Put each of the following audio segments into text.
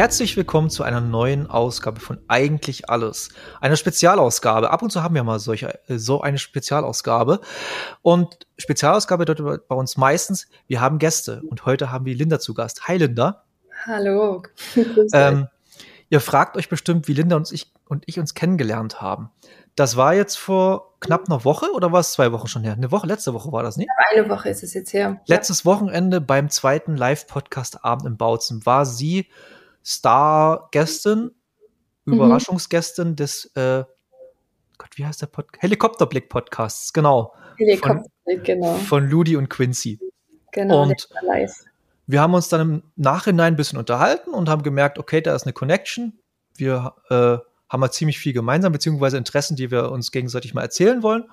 Herzlich willkommen zu einer neuen Ausgabe von Eigentlich Alles. Eine Spezialausgabe. Ab und zu haben wir mal solche, äh, so eine Spezialausgabe. Und Spezialausgabe bedeutet bei uns meistens, wir haben Gäste. Und heute haben wir Linda zu Gast. Hi Linda. Hallo. Ähm, ihr fragt euch bestimmt, wie Linda und ich, und ich uns kennengelernt haben. Das war jetzt vor knapp einer Woche oder war es zwei Wochen schon her? Eine Woche, letzte Woche war das nicht? Eine Woche ist es jetzt her. Letztes Wochenende beim zweiten Live-Podcast-Abend im Bautzen war sie Star-Gästin, Mhm. Überraschungsgästin des, äh, Gott, wie heißt der Podcast? Helikopterblick-Podcasts, genau. Helikopterblick, genau. Von Ludi und Quincy. Genau, Und-. Wir haben uns dann im Nachhinein ein bisschen unterhalten und haben gemerkt, okay, da ist eine Connection. Wir äh, haben halt ziemlich viel gemeinsam, beziehungsweise Interessen, die wir uns gegenseitig mal erzählen wollen.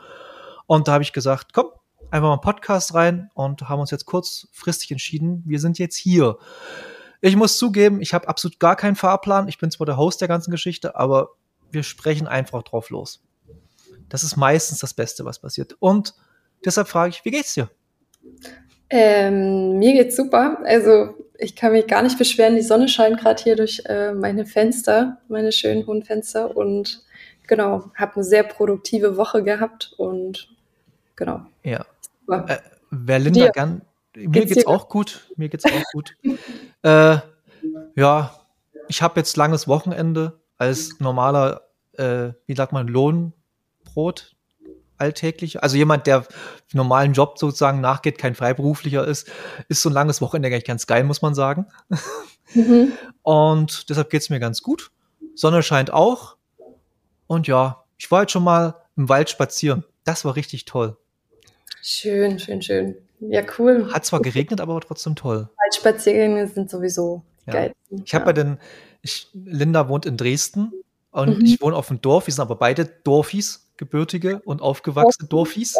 Und da habe ich gesagt, komm, einfach mal einen Podcast rein und haben uns jetzt kurzfristig entschieden, wir sind jetzt hier. Ich muss zugeben, ich habe absolut gar keinen Fahrplan. Ich bin zwar der Host der ganzen Geschichte, aber wir sprechen einfach drauf los. Das ist meistens das Beste, was passiert. Und deshalb frage ich, wie geht's dir? Ähm, mir geht's super. Also ich kann mich gar nicht beschweren. Die Sonne scheint gerade hier durch äh, meine Fenster, meine schönen hohen Fenster. Und genau, habe eine sehr produktive Woche gehabt. Und genau. Ja. Äh, wer Linda gern. Mir Geht's geht's auch gut. Mir geht's auch gut. äh, ja, ich habe jetzt langes Wochenende als normaler, äh, wie sagt man, Lohnbrot alltäglich. Also jemand, der normalen Job sozusagen nachgeht, kein Freiberuflicher ist, ist so ein langes Wochenende eigentlich ganz geil, muss man sagen. Mhm. Und deshalb geht's mir ganz gut. Sonne scheint auch. Und ja, ich war jetzt schon mal im Wald spazieren. Das war richtig toll. Schön, schön, schön. Ja, cool. Hat zwar geregnet, aber war trotzdem toll. Waldspaziergänge sind sowieso Ja. geilsten. Ich habe ja. bei den, ich, Linda wohnt in Dresden und Mhm. ich wohne auf dem Dorf. Wir sind aber beide Dorfis, gebürtige und aufgewachsene Dorfis.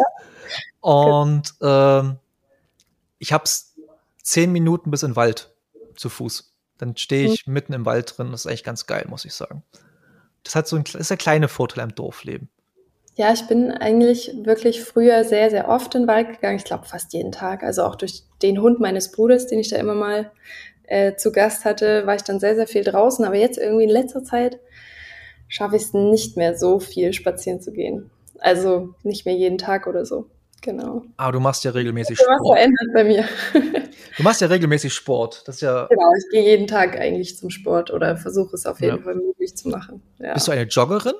Und ähm, ich habe zehn Minuten bis in den Wald zu Fuß. Dann stehe ich mitten im Wald drin. Das ist echt ganz geil, muss ich sagen. Das hat so ein, das ist der kleine Vorteil am Dorfleben. Ja, ich bin eigentlich wirklich früher sehr, sehr oft in den Wald gegangen. Ich glaube fast jeden Tag. Also auch durch den Hund meines Bruders, den ich da immer mal äh, zu Gast hatte, war ich dann sehr, sehr viel draußen. Aber jetzt irgendwie in letzter Zeit schaffe ich es nicht mehr so viel spazieren zu gehen. Also nicht mehr jeden Tag oder so. Genau. Aber du machst ja regelmäßig Was Sport. verändert bei mir. Du machst ja regelmäßig Sport. Das ist ja. genau, ich gehe jeden Tag eigentlich zum Sport oder versuche es auf jeden Ja. Fall möglich zu machen. Ja. Bist du eine Joggerin?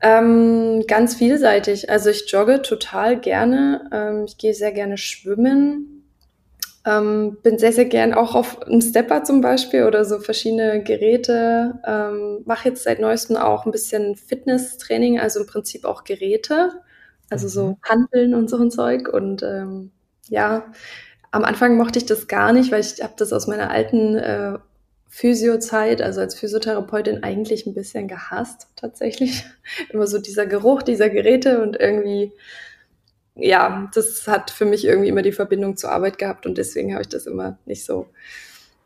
Ähm, ganz vielseitig. Also ich jogge total gerne. Ähm, ich gehe sehr gerne schwimmen. Ähm, bin sehr, sehr gern auch auf einem Stepper zum Beispiel oder so verschiedene Geräte. Ähm, Mache jetzt seit neuestem auch ein bisschen Fitnesstraining, also im Prinzip auch Geräte. Also Mhm. so Handeln und so ein Zeug. Und ähm, ja, am Anfang mochte ich das gar nicht, weil ich habe das aus meiner alten äh, Physiozeit, also als Physiotherapeutin eigentlich ein bisschen gehasst tatsächlich. Immer so dieser Geruch dieser Geräte und irgendwie, ja, das hat für mich irgendwie immer die Verbindung zur Arbeit gehabt und deswegen habe ich das immer nicht so,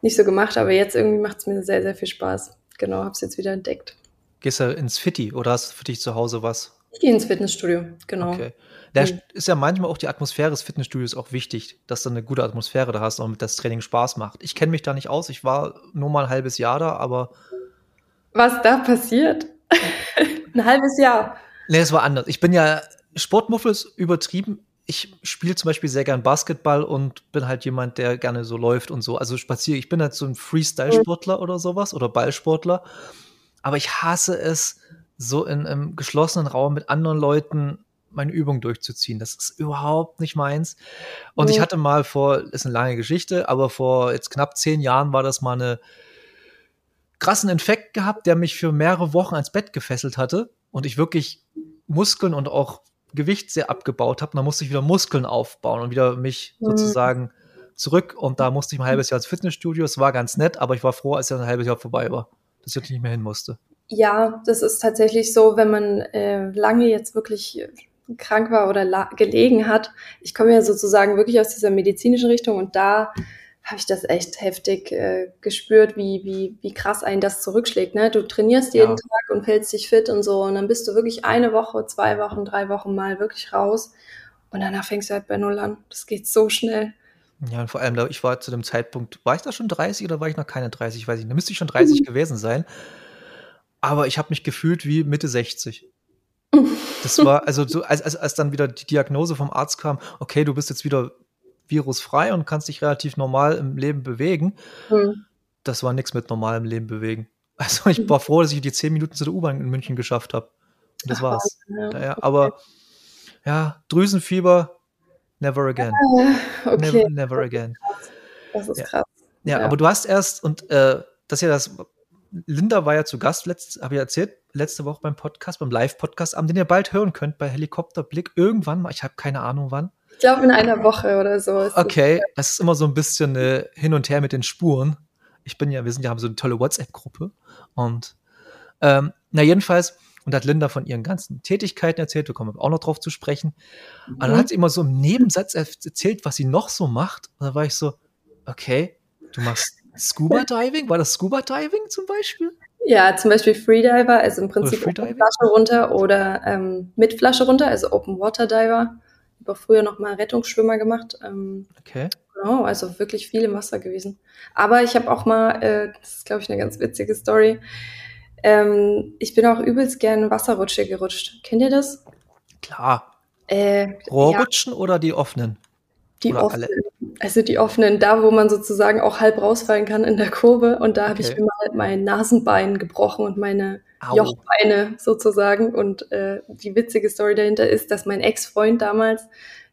nicht so gemacht. Aber jetzt irgendwie macht es mir sehr, sehr viel Spaß. Genau, habe es jetzt wieder entdeckt. Gehst du ins Fitti oder hast du für dich zu Hause was? Ich gehe ins Fitnessstudio, genau. Okay. Da Mhm. ist ja manchmal auch die Atmosphäre des Fitnessstudios auch wichtig, dass du eine gute Atmosphäre da hast und das Training Spaß macht. Ich kenne mich da nicht aus. Ich war nur mal ein halbes Jahr da, aber Was da passiert? ein halbes Jahr. nee, es war anders. Ich bin ja Sportmuffel ist übertrieben. Ich spiele zum Beispiel sehr gern Basketball und bin halt jemand, der gerne so läuft und so. Also spaziere. Ich bin halt so ein Freestyle-Sportler oder sowas oder Ballsportler. Aber ich hasse es, so in einem geschlossenen Raum mit anderen Leuten meine Übung durchzuziehen. Das ist überhaupt nicht meins. Und ich Mhm. hatte mal vor, ist eine lange Geschichte, aber vor jetzt knapp zehn Jahren war das mal eine krassen Infekt gehabt, der mich für mehrere Wochen ans Bett gefesselt hatte und ich wirklich Muskeln und auch Gewicht sehr abgebaut habe. Dann musste ich wieder Muskeln aufbauen und wieder mich Mhm. sozusagen zurück. Und da musste ich ein halbes Jahr ins Fitnessstudio. Es war ganz nett, aber ich war froh, als ja ein halbes Jahr vorbei war, dass ich nicht mehr hin musste. Ja, das ist tatsächlich so, wenn man äh, lange jetzt wirklich krank war oder gelegen hat. Ich komme ja sozusagen wirklich aus dieser medizinischen Richtung und da habe ich das echt heftig äh, gespürt, wie, wie, wie krass einen das zurückschlägt. Ne? Du trainierst jeden Ja. Tag und hältst dich fit und so und dann bist du wirklich eine Woche, zwei Wochen, drei Wochen mal wirklich raus und danach fängst du halt bei Null an. Das geht so schnell. Ja, und vor allem, ich war zu dem Zeitpunkt, war ich da schon 30 oder war ich noch keine 30? Weiß ich nicht. Da müsste ich schon 30 mhm. gewesen sein. Aber ich habe mich gefühlt wie Mitte 60. Das war, also so, als, als, als dann wieder die Diagnose vom Arzt kam, okay, du bist jetzt wieder virusfrei und kannst dich relativ normal im Leben bewegen. Mhm. Das war nichts mit normalem Leben bewegen. Also ich war froh, dass ich die 10 Minuten zu der U-Bahn in München geschafft habe. Und das Ach, war's. Ja. Daher, aber ja, Drüsenfieber, never again. okay. Never, never again. Das ist ja. krass. Ja, ja, aber du hast erst, und äh, das ist ja das, Linda war ja zu Gast, habe ich erzählt, letzte Woche beim Podcast, beim Live-Podcast, den ihr bald hören könnt bei Helikopterblick irgendwann mal. Ich habe keine Ahnung wann. Ich glaube in einer Woche oder so. okay, das, das ist immer so ein bisschen äh, hin und her mit den Spuren. Ich bin ja, wir sind ja haben so eine tolle WhatsApp-Gruppe und ähm, na jedenfalls und hat Linda von ihren ganzen Tätigkeiten erzählt. Wir kommen auch noch drauf zu sprechen. Mhm. Und dann hat sie immer so im Nebensatz erzählt, was sie noch so macht. Und da war ich so, okay, du machst Scuba Diving? War das Scuba Diving zum Beispiel? Ja, zum Beispiel Freediver, also im Prinzip Flasche runter oder ähm, mit Flasche runter, also Open Water Diver. Ich habe früher noch mal Rettungsschwimmer gemacht. Ähm, okay. Genau, also wirklich viel im Wasser gewesen. Aber ich habe auch mal, äh, das ist glaube ich eine ganz witzige Story, ähm, ich bin auch übelst gern Wasserrutsche gerutscht. Kennt ihr das? Klar. Äh, Rohrrutschen ja. oder die offenen? Die Oder offenen, alle? Also die offenen, da wo man sozusagen auch halb rausfallen kann in der Kurve. Und da habe ich mir mal mein Nasenbein gebrochen und meine Au. Jochbeine sozusagen. Und äh, die witzige Story dahinter ist, dass mein Ex-Freund damals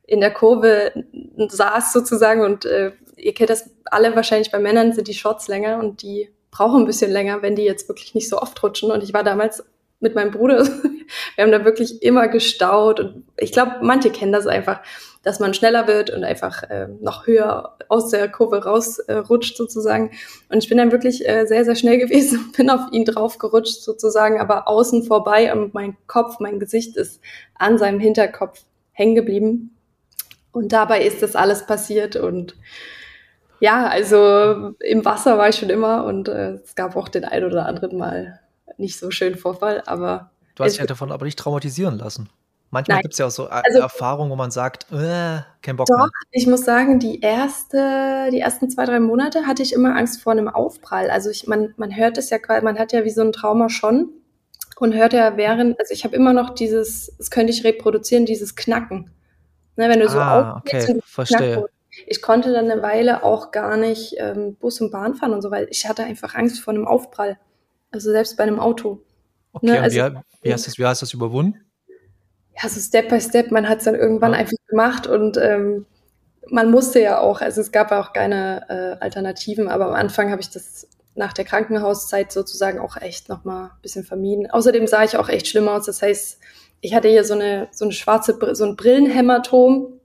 in der Kurve saß sozusagen und äh, ihr kennt das alle wahrscheinlich bei Männern sind die Shots länger und die brauchen ein bisschen länger, wenn die jetzt wirklich nicht so oft rutschen. Und ich war damals mit meinem Bruder, wir haben da wirklich immer gestaut und ich glaube, manche kennen das einfach dass man schneller wird und einfach äh, noch höher aus der Kurve rausrutscht äh, sozusagen. Und ich bin dann wirklich äh, sehr, sehr schnell gewesen, bin auf ihn drauf gerutscht sozusagen, aber außen vorbei und mein Kopf, mein Gesicht ist an seinem Hinterkopf hängen geblieben. Und dabei ist das alles passiert und ja, also im Wasser war ich schon immer und äh, es gab auch den ein oder anderen Mal nicht so schön Vorfall, aber. Du hast dich ja davon aber nicht traumatisieren lassen. Manchmal gibt es ja auch so also, Erfahrungen, wo man sagt, äh, kein Bock doch, mehr. ich muss sagen, die erste, die ersten zwei, drei Monate hatte ich immer Angst vor einem Aufprall. Also ich, man, man hört es ja quasi, man hat ja wie so ein Trauma schon und hört ja während, also ich habe immer noch dieses, das könnte ich reproduzieren, dieses Knacken. Ne, wenn du so ah, okay, verstehe. Knacken. Ich konnte dann eine Weile auch gar nicht ähm, Bus und Bahn fahren und so, weil ich hatte einfach Angst vor einem Aufprall. Also selbst bei einem Auto. Okay, ne, also, wie, wie, hast das, wie hast du das überwunden? Ja, so Step by Step, man hat es dann irgendwann ja. einfach gemacht und ähm, man musste ja auch, also es gab ja auch keine äh, Alternativen, aber am Anfang habe ich das nach der Krankenhauszeit sozusagen auch echt nochmal ein bisschen vermieden. Außerdem sah ich auch echt schlimm aus. Das heißt, ich hatte hier so eine, so eine schwarze, so ein Brillenhämatom,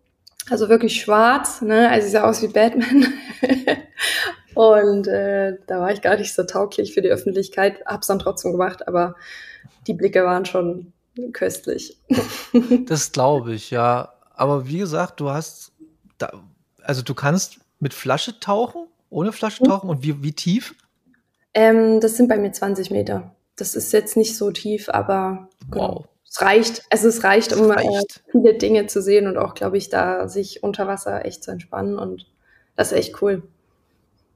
also wirklich schwarz, ne? Also ich sah aus wie Batman. und äh, da war ich gar nicht so tauglich für die Öffentlichkeit, hab's dann trotzdem gemacht, aber die Blicke waren schon köstlich. das glaube ich, ja. Aber wie gesagt, du hast, da, also du kannst mit Flasche tauchen, ohne Flasche mhm. tauchen und wie, wie tief? Ähm, das sind bei mir 20 Meter. Das ist jetzt nicht so tief, aber genau. wow. es reicht. Also es reicht, um äh, reicht. Viele Dinge zu sehen und auch, glaube ich, da sich unter Wasser echt zu entspannen und das ist echt cool.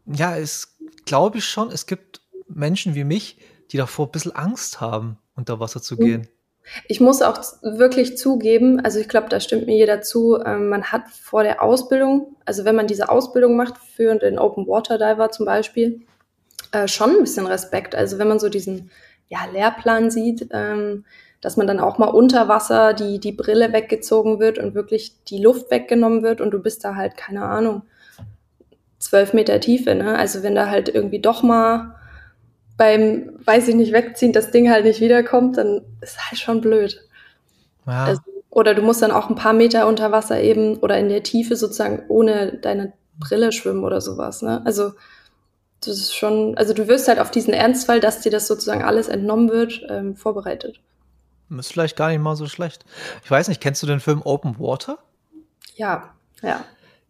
Ja, es glaube ich schon, es gibt Menschen wie mich, die davor ein bisschen Angst haben, unter Wasser zu mhm. gehen. Ich muss auch wirklich zugeben, also ich glaube, da stimmt mir jeder zu, ähm, man hat vor der Ausbildung, also wenn man diese Ausbildung macht für den Open Water Diver zum Beispiel, äh, schon ein bisschen Respekt. Also wenn man so diesen ja, Lehrplan sieht, ähm, dass man dann auch mal unter Wasser die, die Brille weggezogen wird und wirklich die Luft weggenommen wird und du bist da halt, keine Ahnung, zwölf Meter Tiefe. Ne? Also wenn da halt irgendwie doch mal beim, weiß ich nicht, wegziehen das Ding halt nicht wiederkommt, dann ist halt schon blöd. Ja. Also, oder du musst dann auch ein paar Meter unter Wasser eben oder in der Tiefe sozusagen ohne deine Brille schwimmen oder sowas. Ne? Also das ist schon, also du wirst halt auf diesen Ernstfall, dass dir das sozusagen alles entnommen wird, ähm, vorbereitet. Ist vielleicht gar nicht mal so schlecht. Ich weiß nicht, kennst du den Film Open Water? Ja, ja.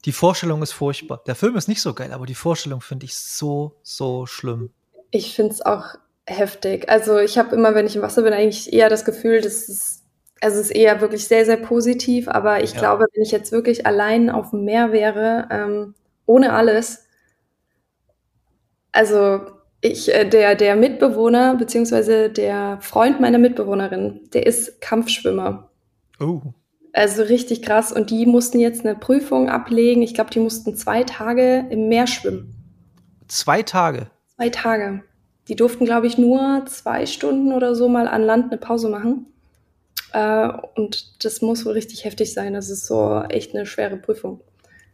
Die Vorstellung ist furchtbar. Der Film ist nicht so geil, aber die Vorstellung finde ich so, so schlimm. Ich finde es auch heftig. Also ich habe immer, wenn ich im Wasser bin, eigentlich eher das Gefühl, dass es, also es ist eher wirklich sehr, sehr positiv. Aber ich ja. glaube, wenn ich jetzt wirklich allein auf dem Meer wäre ähm, ohne alles. Also ich, äh, der, der Mitbewohner, beziehungsweise der Freund meiner Mitbewohnerin, der ist Kampfschwimmer. Oh. Also richtig krass. Und die mussten jetzt eine Prüfung ablegen. Ich glaube, die mussten zwei Tage im Meer schwimmen. Zwei Tage? Zwei Tage. Die durften, glaube ich, nur zwei Stunden oder so mal an Land eine Pause machen. Äh, und das muss wohl richtig heftig sein. Das ist so echt eine schwere Prüfung.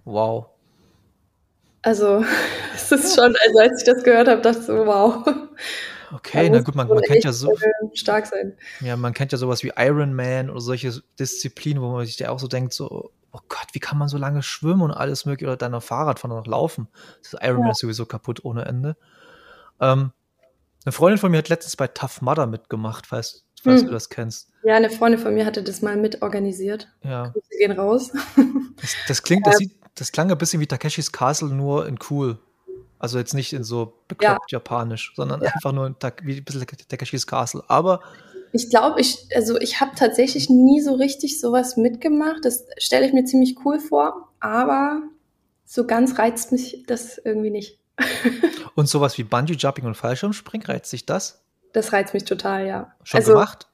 Wow. Also, es ist schon, also als ich das gehört habe, dachte ich so, wow. Okay, na gut, man, man kennt ja so. Stark sein. Ja, man kennt ja sowas wie Iron Man oder solche Disziplinen, wo man sich ja auch so denkt, so, oh Gott, wie kann man so lange schwimmen und alles mögliche oder dann noch Fahrrad fahren oder noch laufen? Das Iron ja. Man ist sowieso kaputt ohne Ende. Ähm, eine Freundin von mir hat letztens bei Tough Mudder mitgemacht, falls, falls hm. du das kennst. Ja, eine Freundin von mir hatte das mal mitorganisiert. Ja. Grüße gehen raus. Das, das klingt, das, sieht, das klang ein bisschen wie Takeshis Castle, nur in cool. Also jetzt nicht in so bekloppt ja. japanisch, sondern ja. einfach nur wie ein bisschen Takeshis Castle. Aber ich glaube, ich, also ich habe tatsächlich nie so richtig sowas mitgemacht. Das stelle ich mir ziemlich cool vor, aber so ganz reizt mich das irgendwie nicht. und sowas wie Bungee Jumping und Fallschirmspringen, reizt sich das? Das reizt mich total, ja. Schon also, gemacht?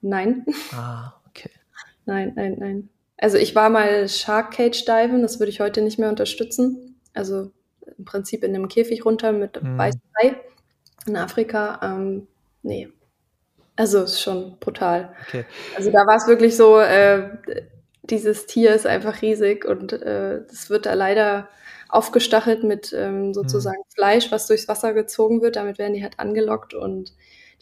Nein. Ah, okay. Nein, nein, nein. Also ich war mal Shark Cage Diven, das würde ich heute nicht mehr unterstützen. Also im Prinzip in einem Käfig runter mit mhm. weißem Hai in Afrika. Ähm, nee. Also ist schon brutal. Okay. Also da war es wirklich so, äh, dieses Tier ist einfach riesig und äh, das wird da leider aufgestachelt mit ähm, sozusagen mhm. Fleisch, was durchs Wasser gezogen wird. Damit werden die halt angelockt und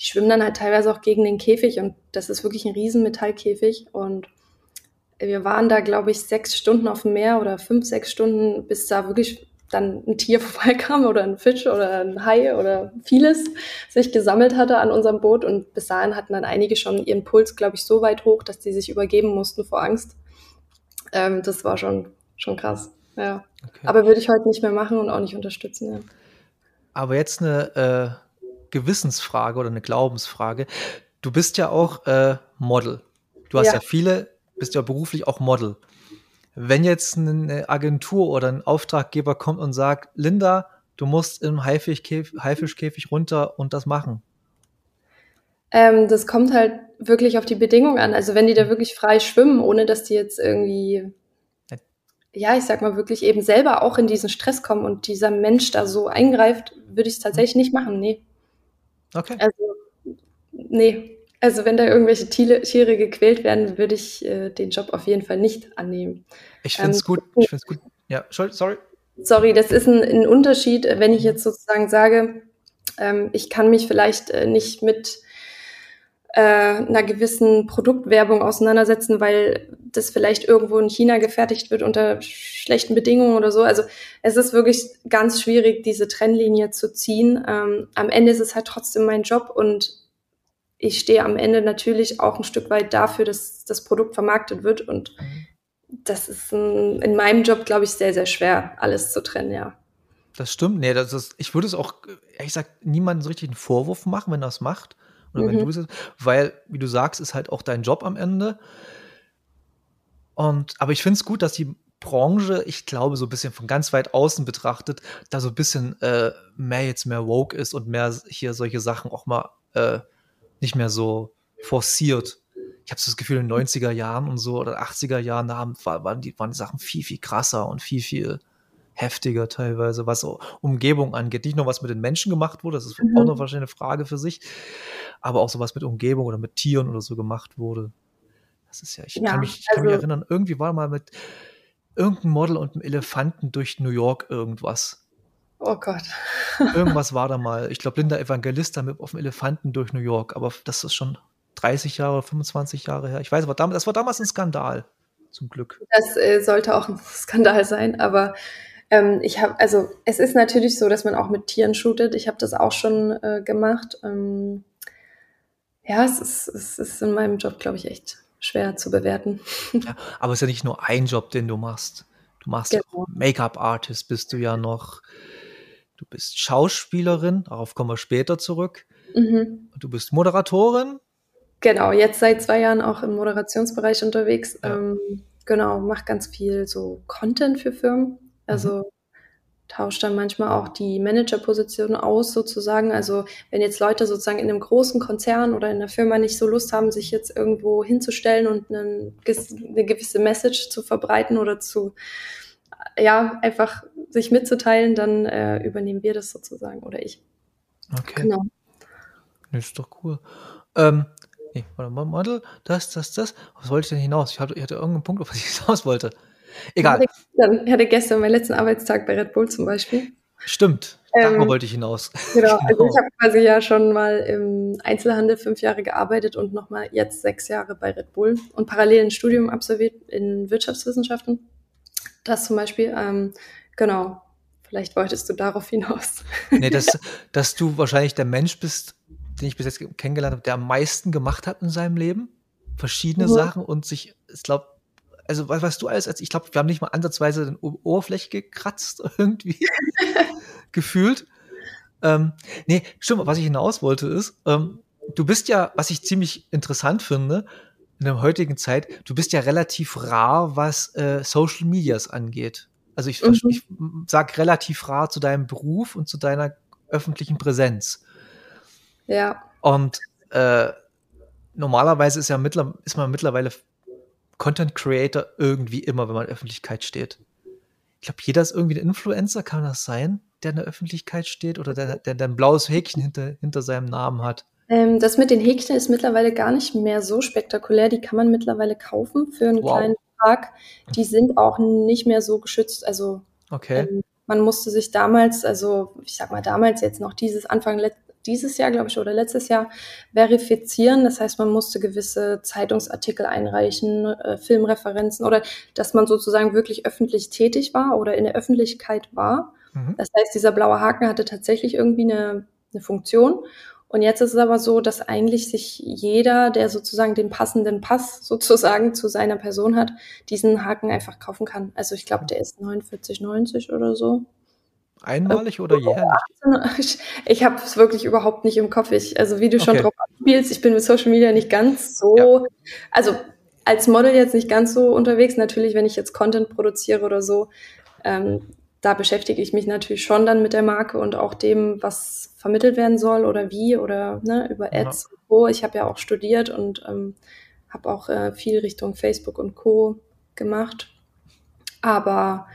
die schwimmen dann halt teilweise auch gegen den Käfig und das ist wirklich ein riesen Metallkäfig und wir waren da, glaube ich, sechs Stunden auf dem Meer oder fünf, sechs Stunden, bis da wirklich dann ein Tier vorbeikam oder ein Fisch oder ein Hai oder vieles sich gesammelt hatte an unserem Boot. Und bis dahin hatten dann einige schon ihren Puls, glaube ich, so weit hoch, dass die sich übergeben mussten vor Angst. Ähm, das war schon, schon krass. Ja. Okay. Aber würde ich heute nicht mehr machen und auch nicht unterstützen. Ja. Aber jetzt eine äh, Gewissensfrage oder eine Glaubensfrage. Du bist ja auch äh, Model. Du hast ja. ja viele, bist ja beruflich auch Model. Wenn jetzt eine Agentur oder ein Auftraggeber kommt und sagt, Linda, du musst im Haifischkäfig, Haifischkäfig runter und das machen. Ähm, das kommt halt wirklich auf die Bedingungen an. Also wenn die da wirklich frei schwimmen, ohne dass die jetzt irgendwie, ja, ich sag mal wirklich eben selber auch in diesen Stress kommen und dieser Mensch da so eingreift, würde ich es tatsächlich nicht machen. Nee. Okay. Also, nee. Also wenn da irgendwelche Tiere, Tiere gequält werden, würde ich äh, den Job auf jeden Fall nicht annehmen. Ich finde es ähm, gut. Ich finde gut. Ja, sorry. Sorry, das ist ein, ein Unterschied, wenn ich jetzt sozusagen sage, ähm, ich kann mich vielleicht äh, nicht mit äh, einer gewissen Produktwerbung auseinandersetzen, weil das vielleicht irgendwo in China gefertigt wird unter schlechten Bedingungen oder so. Also es ist wirklich ganz schwierig, diese Trennlinie zu ziehen. Ähm, am Ende ist es halt trotzdem mein Job und ich stehe am Ende natürlich auch ein Stück weit dafür, dass das Produkt vermarktet wird. Und das ist ein, in meinem Job, glaube ich, sehr, sehr schwer, alles zu trennen, ja. Das stimmt. Nee, das ist, ich würde es auch, ehrlich gesagt, niemandem so richtig einen Vorwurf machen, wenn er es macht. Oder mhm. wenn du es, weil, wie du sagst, ist halt auch dein Job am Ende. Und, aber ich finde es gut, dass die Branche, ich glaube, so ein bisschen von ganz weit außen betrachtet, da so ein bisschen äh, mehr jetzt mehr woke ist und mehr hier solche Sachen auch mal äh, nicht mehr so forciert. Ich habe so das Gefühl, in den 90er Jahren und so oder 80er Jahren, haben, waren, die, waren die Sachen viel, viel krasser und viel, viel heftiger teilweise, was Umgebung angeht. Nicht nur was mit den Menschen gemacht wurde, das ist mhm. auch noch wahrscheinlich eine Frage für sich, aber auch so was mit Umgebung oder mit Tieren oder so gemacht wurde. Das ist ja, ich, ja, kann, mich, ich also, kann mich erinnern, irgendwie war mal mit irgendeinem Model und einem Elefanten durch New York irgendwas. Oh Gott. Irgendwas war da mal. Ich glaube, Linda Evangelista mit auf dem Elefanten durch New York, aber das ist schon 30 Jahre, 25 Jahre her. Ich weiß, aber das war damals ein Skandal, zum Glück. Das äh, sollte auch ein Skandal sein, aber ähm, ich habe, also es ist natürlich so, dass man auch mit Tieren shootet. Ich habe das auch schon äh, gemacht. Ähm, ja, es ist, es ist in meinem Job, glaube ich, echt schwer zu bewerten. Ja, aber es ist ja nicht nur ein Job, den du machst. Du machst genau. Make-up-Artist, bist du ja noch. Du bist Schauspielerin, darauf kommen wir später zurück. Mhm. Du bist Moderatorin. Genau, jetzt seit zwei Jahren auch im Moderationsbereich unterwegs. Ja. Ähm, genau, mache ganz viel so Content für Firmen. Also mhm. tauscht dann manchmal auch die Managerposition aus sozusagen. Also wenn jetzt Leute sozusagen in einem großen Konzern oder in einer Firma nicht so Lust haben, sich jetzt irgendwo hinzustellen und einen, eine gewisse Message zu verbreiten oder zu, ja, einfach sich mitzuteilen, dann äh, übernehmen wir das sozusagen oder ich. Okay. Genau. Das ist doch cool. Ähm, nee, warte mal, Model, das, das, das. Was wollte ich denn hinaus? Ich hatte, ich hatte irgendeinen Punkt, auf was ich hinaus wollte. Egal. Ich hatte gestern meinen letzten Arbeitstag bei Red Bull zum Beispiel. Stimmt, darauf ähm, wollte ich hinaus. Genau, genau. also ich habe quasi ja schon mal im Einzelhandel fünf Jahre gearbeitet und nochmal jetzt sechs Jahre bei Red Bull und parallel ein Studium absolviert in Wirtschaftswissenschaften. Das zum Beispiel, ähm, genau, vielleicht wolltest du darauf hinaus. Nee, dass, dass du wahrscheinlich der Mensch bist, den ich bis jetzt kennengelernt habe, der am meisten gemacht hat in seinem Leben. Verschiedene mhm. Sachen und sich, ich glaube, also was, was du alles als, ich glaube, wir haben nicht mal ansatzweise den Oberfläche gekratzt irgendwie gefühlt. Ähm, nee, stimmt, was ich hinaus wollte ist, ähm, du bist ja, was ich ziemlich interessant finde, in der heutigen Zeit, du bist ja relativ rar, was äh, Social Medias angeht. Also ich, mhm. ich sag relativ rar zu deinem Beruf und zu deiner öffentlichen Präsenz. Ja. Und äh, normalerweise ist ja mittler, ist man mittlerweile Content Creator irgendwie immer, wenn man in der Öffentlichkeit steht. Ich glaube, jeder ist irgendwie ein Influencer, kann das sein, der in der Öffentlichkeit steht oder der, der, der ein blaues Häkchen hinter, hinter seinem Namen hat? Ähm, das mit den Häkchen ist mittlerweile gar nicht mehr so spektakulär. Die kann man mittlerweile kaufen für einen wow. kleinen Betrag. Die sind auch nicht mehr so geschützt. Also okay. ähm, man musste sich damals, also ich sag mal damals jetzt noch dieses Anfang dieses Jahr, glaube ich, oder letztes Jahr verifizieren. Das heißt, man musste gewisse Zeitungsartikel einreichen, äh, Filmreferenzen oder dass man sozusagen wirklich öffentlich tätig war oder in der Öffentlichkeit war. Mhm. Das heißt, dieser blaue Haken hatte tatsächlich irgendwie eine, eine Funktion. Und jetzt ist es aber so, dass eigentlich sich jeder, der sozusagen den passenden Pass sozusagen zu seiner Person hat, diesen Haken einfach kaufen kann. Also ich glaube, der ist 49,90 oder so. Einmalig oder jährlich? Ich, ich habe es wirklich überhaupt nicht im Kopf. Ich, also wie du schon okay. drauf spielst, ich bin mit Social Media nicht ganz so, ja. also als Model jetzt nicht ganz so unterwegs. Natürlich, wenn ich jetzt Content produziere oder so, ähm, da beschäftige ich mich natürlich schon dann mit der Marke und auch dem, was vermittelt werden soll oder wie oder ne, über Ads ja. und Co. Ich habe ja auch studiert und ähm, habe auch äh, viel Richtung Facebook und Co. gemacht. Aber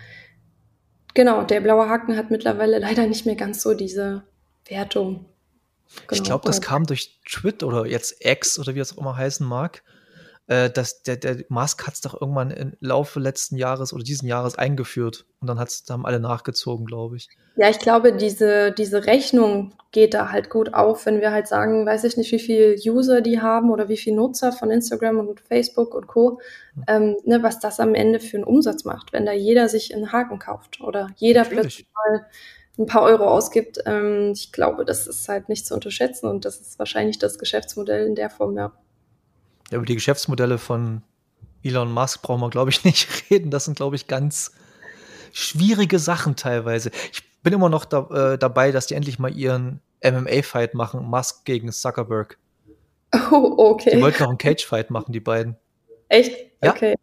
Genau, der blaue Haken hat mittlerweile leider nicht mehr ganz so diese Wertung. Genau. Ich glaube, das kam durch Twitter oder jetzt X oder wie es auch immer heißen mag. Äh, dass der, der Musk hat es doch irgendwann im Laufe letzten Jahres oder diesen Jahres eingeführt und dann hat's, haben alle nachgezogen, glaube ich. Ja, ich glaube, diese, diese Rechnung geht da halt gut auf, wenn wir halt sagen, weiß ich nicht, wie viel User die haben oder wie viel Nutzer von Instagram und Facebook und Co., mhm. ähm, ne, was das am Ende für einen Umsatz macht, wenn da jeder sich einen Haken kauft oder jeder Natürlich. plötzlich mal ein paar Euro ausgibt. Ähm, ich glaube, das ist halt nicht zu unterschätzen und das ist wahrscheinlich das Geschäftsmodell in der Form, ja. Über die Geschäftsmodelle von Elon Musk brauchen wir, glaube ich, nicht reden. Das sind, glaube ich, ganz schwierige Sachen teilweise. Ich bin immer noch da, äh, dabei, dass die endlich mal ihren MMA-Fight machen, Musk gegen Zuckerberg. Oh, okay. Die wollten noch einen Cage-Fight machen, die beiden. Echt? Ja. Okay.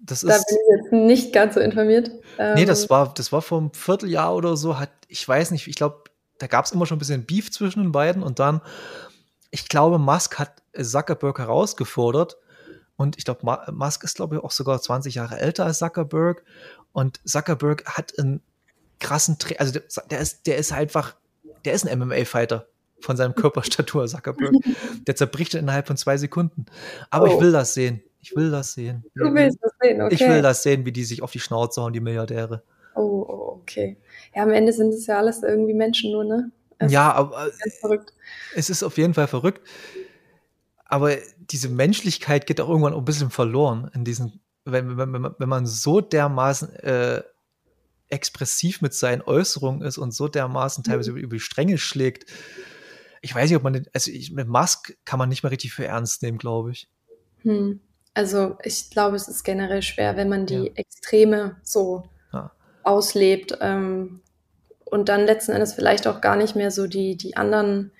Das da bin ich jetzt nicht ganz so informiert. Ähm, nee, das war, das war vor einem Vierteljahr oder so, hat, ich weiß nicht, ich glaube, da gab es immer schon ein bisschen Beef zwischen den beiden und dann, ich glaube, Musk hat Zuckerberg herausgefordert und ich glaube, Musk ist, glaube ich, auch sogar 20 Jahre älter als Zuckerberg und Zuckerberg hat einen krassen, Tra also der, der, ist, der ist einfach, der ist ein MMA-Fighter von seinem Körperstatur, Zuckerberg. Der zerbricht innerhalb von zwei Sekunden. Aber oh. ich will das sehen. Ich will das sehen. Du willst das sehen, okay. Ich will das sehen, wie die sich auf die Schnauze hauen, die Milliardäre. Oh, oh okay. Ja, am Ende sind es ja alles irgendwie Menschen nur, ne? Es ja, aber es ist auf jeden Fall verrückt. Aber diese Menschlichkeit geht auch irgendwann ein bisschen verloren in diesen, wenn, wenn, wenn man so dermaßen äh, expressiv mit seinen Äußerungen ist und so dermaßen teilweise mhm. über, über die Stränge schlägt. Ich weiß nicht, ob man den, also ich, mit Musk kann man nicht mehr richtig für ernst nehmen, glaube ich. Hm. Also ich glaube, es ist generell schwer, wenn man die ja. Extreme so ja. auslebt ähm, und dann letzten Endes vielleicht auch gar nicht mehr so die, die anderen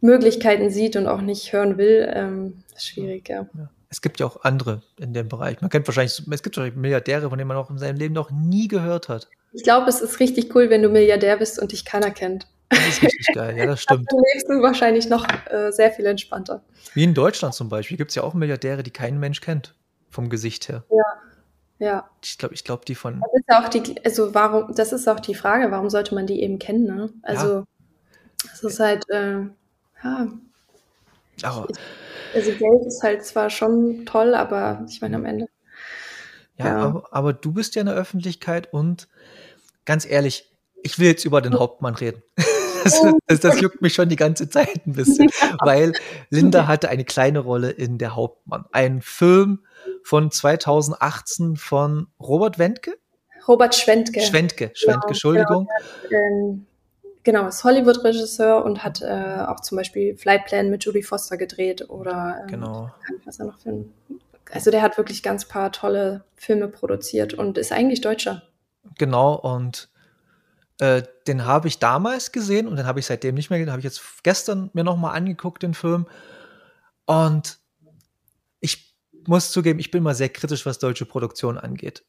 Möglichkeiten sieht und auch nicht hören will. Ähm, schwierig, ja. ja es gibt ja auch andere in dem Bereich. Man kennt wahrscheinlich, es gibt wahrscheinlich Milliardäre, von denen man auch in seinem Leben noch nie gehört hat. Ich glaube, es ist richtig cool, wenn du Milliardär bist und dich keiner kennt. Das ist richtig geil, ja, das stimmt. Dann lebst du wahrscheinlich noch äh, sehr viel entspannter. Wie in Deutschland zum Beispiel gibt es ja auch Milliardäre, die kein Mensch kennt, vom Gesicht her. Ja, ja. Ich glaube, ich glaube, die von. Das ist auch die, also warum, das ist auch die Frage, warum sollte man die eben kennen, ne? Also, ja. es ist halt, äh, ja. Ich, also Geld ist halt zwar schon toll, aber ich meine am Ende. Ja, ja. Aber, aber, du bist ja in der Öffentlichkeit und ganz ehrlich, ich will jetzt über den Hauptmann reden. Das, das, das, juckt mich schon die ganze Zeit ein bisschen, weil Linda hatte eine kleine Rolle in Der Hauptmann. Ein Film von 2018 von Robert Wendke? Robert Schwentke. Schwentke, Schwentke, genau, Entschuldigung. Genau, ähm, genau ist Hollywood-Regisseur und hat äh, auch zum Beispiel Flight Plan mit Judy Foster gedreht oder ähm, genau. was er noch für ein, also der hat wirklich ganz paar tolle Filme produziert und ist eigentlich Deutscher. Genau, und äh, den habe ich damals gesehen und den habe ich seitdem nicht mehr gesehen. Den habe ich jetzt gestern mir nochmal angeguckt, den Film. Und muss zugeben, ich bin mal sehr kritisch, was deutsche Produktion angeht.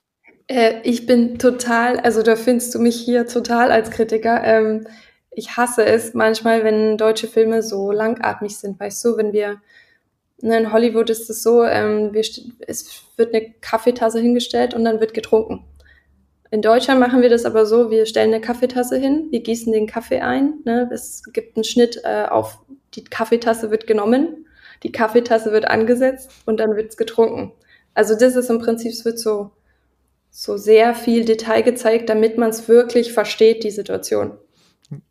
Äh, ich bin total, also da findest du mich hier total als Kritiker. Ähm, ich hasse es manchmal, wenn deutsche Filme so langatmig sind, weißt du, wenn wir ne, in Hollywood ist es so, ähm, wir, es wird eine Kaffeetasse hingestellt und dann wird getrunken. In Deutschland machen wir das aber so, wir stellen eine Kaffeetasse hin, wir gießen den Kaffee ein, ne, es gibt einen Schnitt äh, auf, die Kaffeetasse wird genommen, die Kaffeetasse wird angesetzt und dann wird's getrunken. Also das ist im Prinzip, es wird so, so sehr viel Detail gezeigt, damit man es wirklich versteht, die Situation.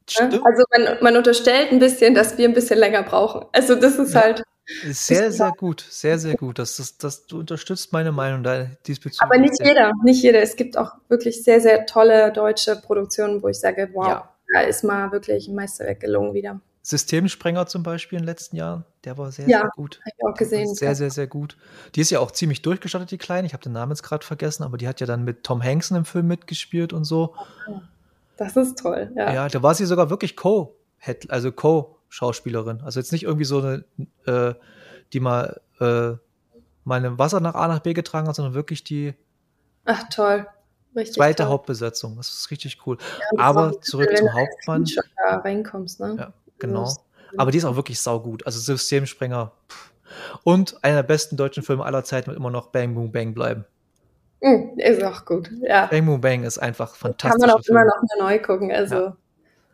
Stimmt. Also man, man unterstellt ein bisschen, dass wir ein bisschen länger brauchen. Also das ist ja. halt sehr, sehr gut, sehr, sehr gut. Das, das, das, du unterstützt meine Meinung da diesbezüglich. Aber nicht jeder, nicht jeder. Es gibt auch wirklich sehr, sehr tolle deutsche Produktionen, wo ich sage, wow, ja. da ist mal wirklich ein Meisterwerk gelungen wieder. Systemsprenger zum Beispiel in den letzten Jahren, der war sehr, ja, sehr gut. Habe ich auch gesehen. Sehr, sehr, sehr gut. Die ist ja auch ziemlich durchgestattet, die Kleine. Ich habe den Namen jetzt gerade vergessen, aber die hat ja dann mit Tom Hanks in dem Film mitgespielt und so. Das ist toll, ja. Ja, da war sie sogar wirklich Co, also Co Schauspielerin. Also jetzt nicht irgendwie so eine, äh, die mal, äh, mal ein Wasser nach A nach B getragen hat, sondern wirklich die Ach, toll. Richtig zweite toll. Hauptbesetzung. Das ist richtig cool. Ja, Aber zurück zum Hauptmann. Da reinkommst, ne? Ja, genau. Aber die ist auch wirklich saugut. Also Systemsprenger. Pff. Und einer der besten deutschen Filme aller Zeiten wird immer noch Bang Boom Bang bleiben. Mm, ist auch gut, ja. Bang Boom Bang ist einfach fantastisch. Kann man auch Film. immer noch mal neu gucken. Also ja.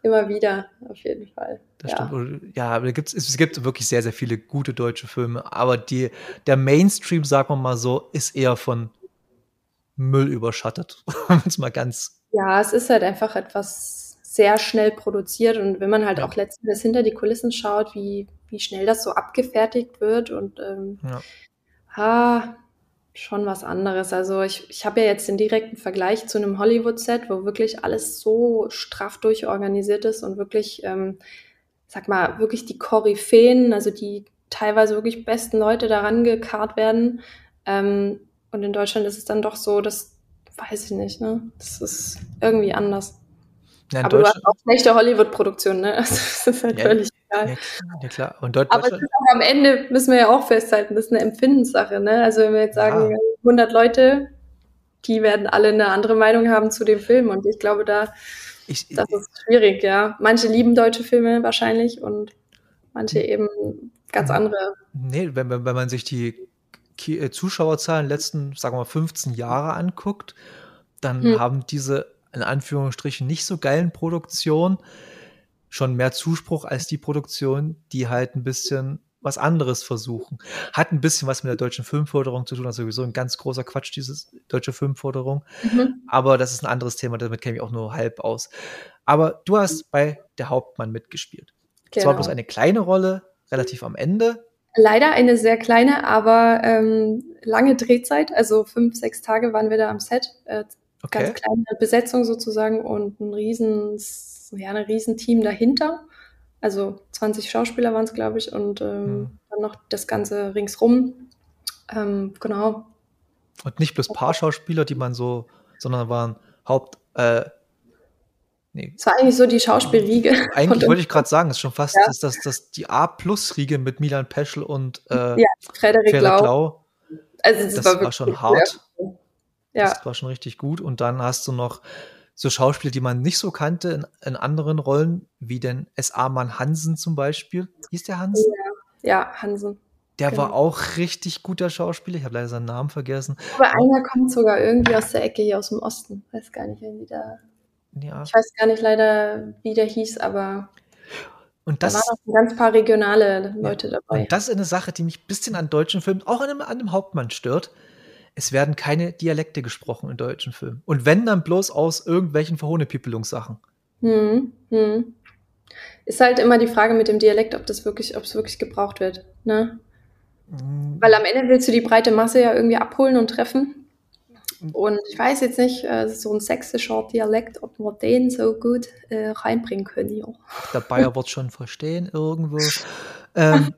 immer wieder, auf jeden Fall. Das ja. stimmt. Ja, es gibt wirklich sehr, sehr viele gute deutsche Filme. Aber die, der Mainstream, sagen wir mal so, ist eher von Müll überschattet. Wenn es mal ganz. Ja, es ist halt einfach etwas sehr schnell produziert. Und wenn man halt ja. auch letztendlich hinter die Kulissen schaut, wie, wie schnell das so abgefertigt wird und ähm, ja. ah, schon was anderes. Also ich, ich habe ja jetzt den direkten Vergleich zu einem Hollywood-Set, wo wirklich alles so straff durchorganisiert ist und wirklich, ähm, sag mal, wirklich die Koryphäen, also die teilweise wirklich besten Leute daran gekarrt werden. Ähm, und in Deutschland ist es dann doch so, das weiß ich nicht, ne? Das ist irgendwie anders. Ja, Aber du hast auch schlechte Hollywood-Produktionen, ne? Also, das ist halt ja, völlig egal. Ja, klar. Und dort Aber am Ende müssen wir ja auch festhalten, das ist eine Empfindenssache, ne? Also wenn wir jetzt sagen, ja. 100 Leute, die werden alle eine andere Meinung haben zu dem Film. Und ich glaube, da, ich, das ist schwierig, ja. Manche lieben deutsche Filme wahrscheinlich und manche eben ganz andere. Nee, wenn, wenn man sich die äh, Zuschauerzahlen letzten, sagen wir mal, 15 Jahre anguckt, dann hm. haben diese in Anführungsstrichen nicht so geilen Produktionen schon mehr Zuspruch als die Produktionen, die halt ein bisschen was anderes versuchen. Hat ein bisschen was mit der deutschen Filmförderung zu tun, also sowieso ein ganz großer Quatsch, dieses deutsche Filmförderung. Mhm. Aber das ist ein anderes Thema, damit kenne ich auch nur halb aus. Aber du hast bei Der Hauptmann mitgespielt. Genau. Zwar bloß eine kleine Rolle, relativ am Ende. Leider eine sehr kleine, aber ähm, lange Drehzeit. Also fünf, sechs Tage waren wir da am Set. Äh, okay. Ganz kleine Besetzung sozusagen und ein riesen, ja, ein riesen Team dahinter. Also 20 Schauspieler waren es, glaube ich, und ähm, mhm. dann noch das Ganze ringsrum. Ähm, genau. Und nicht bloß paar Schauspieler, die man so, sondern waren Haupt. Äh, nee. Es war eigentlich so die Schauspielriege. Eigentlich wollte ich gerade sagen, es ist schon fast ja. das, das, das, die A-Plus-Riege mit Milan Peschel und äh, ja, Frederik, Lau. Also das, war, war schon hart. Ja. Das war schon richtig gut. Und dann hast du noch so Schauspieler, die man nicht so kannte in, in anderen Rollen, wie den SA-Mann Hansen zum Beispiel. Hieß der Hansen? Ja, ja Hansen. Der genau. war auch richtig guter Schauspieler. Ich habe leider seinen Namen vergessen. Aber einer kommt sogar irgendwie aus der Ecke hier aus dem Osten. Weiß gar nicht, wie der. Ja. Ich weiß gar nicht leider, wie der hieß, aber. Und das, da waren auch ein ganz paar regionale Leute ja, dabei. Und das ist eine Sache, die mich ein bisschen an deutschen Filmen, auch an dem, an dem Hauptmann stört es werden keine Dialekte gesprochen in deutschen Filmen. Und wenn, dann bloß aus irgendwelchen Verhohnepiepelungssachen. Hm, hm. Ist halt immer die Frage mit dem Dialekt, ob das wirklich, ob es wirklich gebraucht wird. Ne? Mhm. Weil am Ende willst du die breite Masse ja irgendwie abholen und treffen. Und ich weiß jetzt nicht, äh, so ein sächsischer Dialekt, ob wir den so gut äh, reinbringen können. Ja. Der Bayer wird schon verstehen irgendwo. ähm,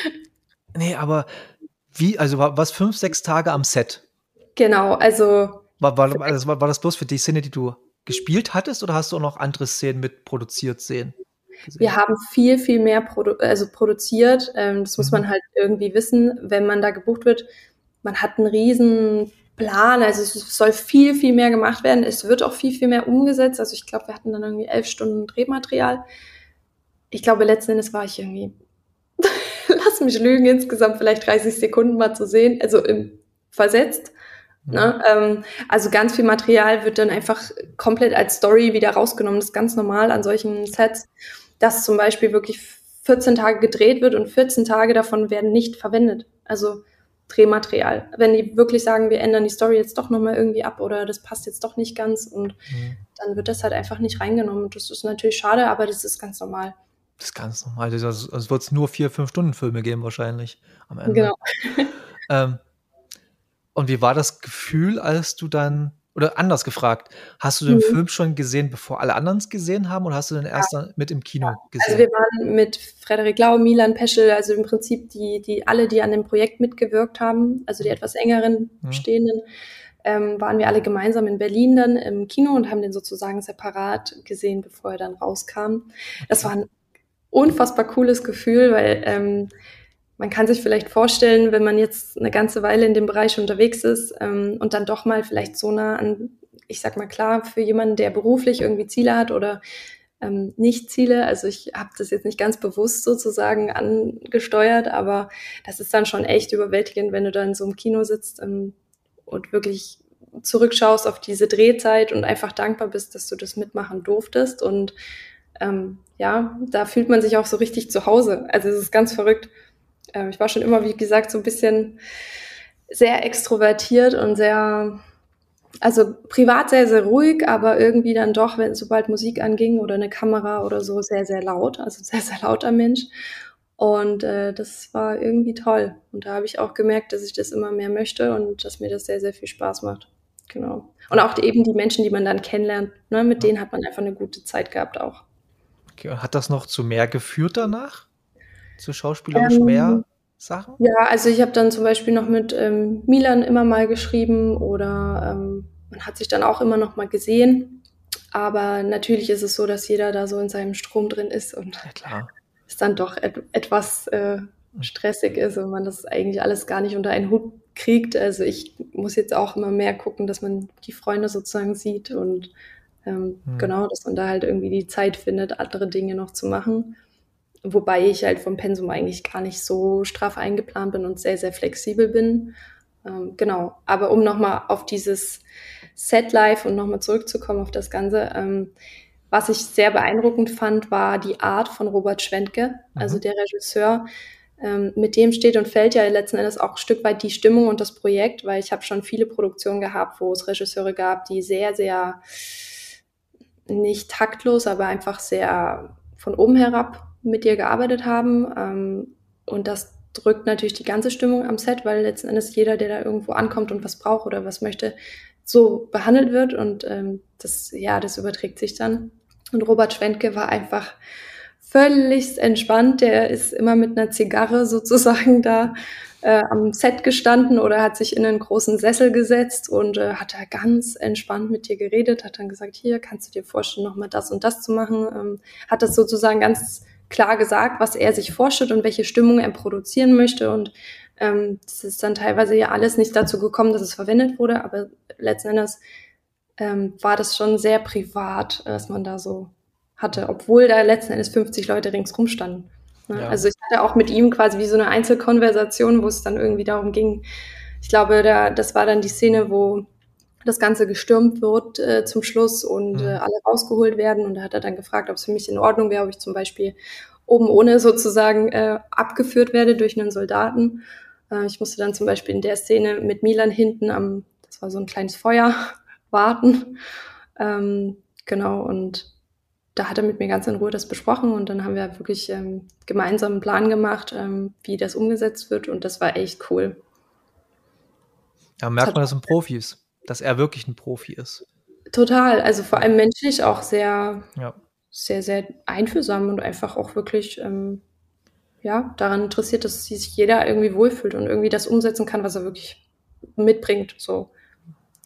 nee, aber wie, also war was fünf, sechs Tage am Set? Genau, also. War, war, also war, war das bloß für die Szene, die du gespielt hattest, oder hast du auch noch andere Szenen mit produziert sehen? Gesehen? Wir haben viel, viel mehr produ also produziert. Ähm, das muss mhm. man halt irgendwie wissen, wenn man da gebucht wird. Man hat einen riesen Plan, also es soll viel, viel mehr gemacht werden. Es wird auch viel, viel mehr umgesetzt. Also ich glaube, wir hatten dann irgendwie elf Stunden Drehmaterial. Ich glaube, letzten Endes war ich irgendwie lass mich lügen, insgesamt vielleicht 30 Sekunden mal zu sehen, also im, versetzt. Mhm. Ne? Ähm, also ganz viel Material wird dann einfach komplett als Story wieder rausgenommen. Das ist ganz normal an solchen Sets, dass zum Beispiel wirklich 14 Tage gedreht wird und 14 Tage davon werden nicht verwendet. Also Drehmaterial. Wenn die wirklich sagen, wir ändern die Story jetzt doch nochmal irgendwie ab oder das passt jetzt doch nicht ganz und mhm. dann wird das halt einfach nicht reingenommen. Das ist natürlich schade, aber das ist ganz normal. Das ist ganz normal. Also, es wird nur vier, fünf Stunden Filme geben wahrscheinlich am Ende. Genau. ähm, und wie war das Gefühl, als du dann, oder anders gefragt, hast du den mhm. Film schon gesehen, bevor alle anderen es gesehen haben, oder hast du den erst ja. mit im Kino also gesehen? Also wir waren mit Frederik Lau, Milan Peschel, also im Prinzip die, die alle, die an dem Projekt mitgewirkt haben, also die mhm. etwas engeren mhm. Stehenden, ähm, waren wir alle gemeinsam in Berlin dann im Kino und haben den sozusagen separat gesehen, bevor er dann rauskam. Das war ein unfassbar cooles Gefühl, weil ähm, man kann sich vielleicht vorstellen, wenn man jetzt eine ganze Weile in dem Bereich unterwegs ist ähm, und dann doch mal vielleicht so nah an, ich sag mal klar, für jemanden, der beruflich irgendwie Ziele hat oder ähm, nicht Ziele. Also ich habe das jetzt nicht ganz bewusst sozusagen angesteuert, aber das ist dann schon echt überwältigend, wenn du da in so einem Kino sitzt ähm, und wirklich zurückschaust auf diese Drehzeit und einfach dankbar bist, dass du das mitmachen durftest und ähm, ja, da fühlt man sich auch so richtig zu Hause. Also es ist ganz verrückt. Ähm, ich war schon immer, wie gesagt, so ein bisschen sehr extrovertiert und sehr, also privat sehr, sehr ruhig, aber irgendwie dann doch, wenn sobald Musik anging oder eine Kamera oder so, sehr, sehr laut. Also sehr, sehr lauter Mensch. Und äh, das war irgendwie toll. Und da habe ich auch gemerkt, dass ich das immer mehr möchte und dass mir das sehr, sehr viel Spaß macht. Genau. Und auch die, eben die Menschen, die man dann kennenlernt, ne, mit denen hat man einfach eine gute Zeit gehabt auch. Hat das noch zu mehr geführt danach? Zu schauspielerisch ähm, mehr Sachen? Ja, also ich habe dann zum Beispiel noch mit ähm, Milan immer mal geschrieben oder ähm, man hat sich dann auch immer noch mal gesehen. Aber natürlich ist es so, dass jeder da so in seinem Strom drin ist und ja, es dann doch et etwas äh, stressig ist und man das eigentlich alles gar nicht unter einen Hut kriegt. Also ich muss jetzt auch immer mehr gucken, dass man die Freunde sozusagen sieht und ähm, mhm. Genau, dass man da halt irgendwie die Zeit findet, andere Dinge noch zu machen. Wobei ich halt vom Pensum eigentlich gar nicht so straff eingeplant bin und sehr, sehr flexibel bin. Ähm, genau. Aber um nochmal auf dieses Set Life und nochmal zurückzukommen auf das Ganze, ähm, was ich sehr beeindruckend fand, war die Art von Robert Schwentke, mhm. also der Regisseur. Ähm, mit dem steht und fällt ja letzten Endes auch ein Stück weit die Stimmung und das Projekt, weil ich habe schon viele Produktionen gehabt, wo es Regisseure gab, die sehr, sehr nicht taktlos, aber einfach sehr von oben herab mit dir gearbeitet haben. Ähm, und das drückt natürlich die ganze Stimmung am Set, weil letzten Endes jeder, der da irgendwo ankommt und was braucht oder was möchte, so behandelt wird. Und ähm, das, ja, das überträgt sich dann. Und Robert Schwentke war einfach völlig entspannt. Der ist immer mit einer Zigarre sozusagen da äh, am Set gestanden oder hat sich in einen großen Sessel gesetzt und äh, hat da ganz entspannt mit dir geredet, hat dann gesagt, hier kannst du dir vorstellen, nochmal das und das zu machen. Ähm, hat das sozusagen ganz klar gesagt, was er sich vorstellt und welche Stimmung er produzieren möchte. Und ähm, das ist dann teilweise ja alles nicht dazu gekommen, dass es verwendet wurde, aber letzten Endes ähm, war das schon sehr privat, was man da so hatte, obwohl da letzten Endes 50 Leute ringsrum standen. Ne? Ja. Also ich hatte auch mit ihm quasi wie so eine Einzelkonversation, wo es dann irgendwie darum ging, ich glaube, da, das war dann die Szene, wo das Ganze gestürmt wird äh, zum Schluss und mhm. äh, alle rausgeholt werden. Und da hat er dann gefragt, ob es für mich in Ordnung wäre, ob ich zum Beispiel oben ohne sozusagen äh, abgeführt werde durch einen Soldaten. Äh, ich musste dann zum Beispiel in der Szene mit Milan hinten am, das war so ein kleines Feuer, warten. Ähm, genau, und da hat er mit mir ganz in Ruhe das besprochen und dann haben wir wirklich ähm, gemeinsam einen Plan gemacht, ähm, wie das umgesetzt wird und das war echt cool. Ja, merkt man, dass ein Profi ist, dass er wirklich ein Profi ist. Total, also vor allem menschlich auch sehr, ja. sehr, sehr einfühlsam und einfach auch wirklich, ähm, ja, daran interessiert, dass sich jeder irgendwie wohlfühlt und irgendwie das umsetzen kann, was er wirklich mitbringt. So.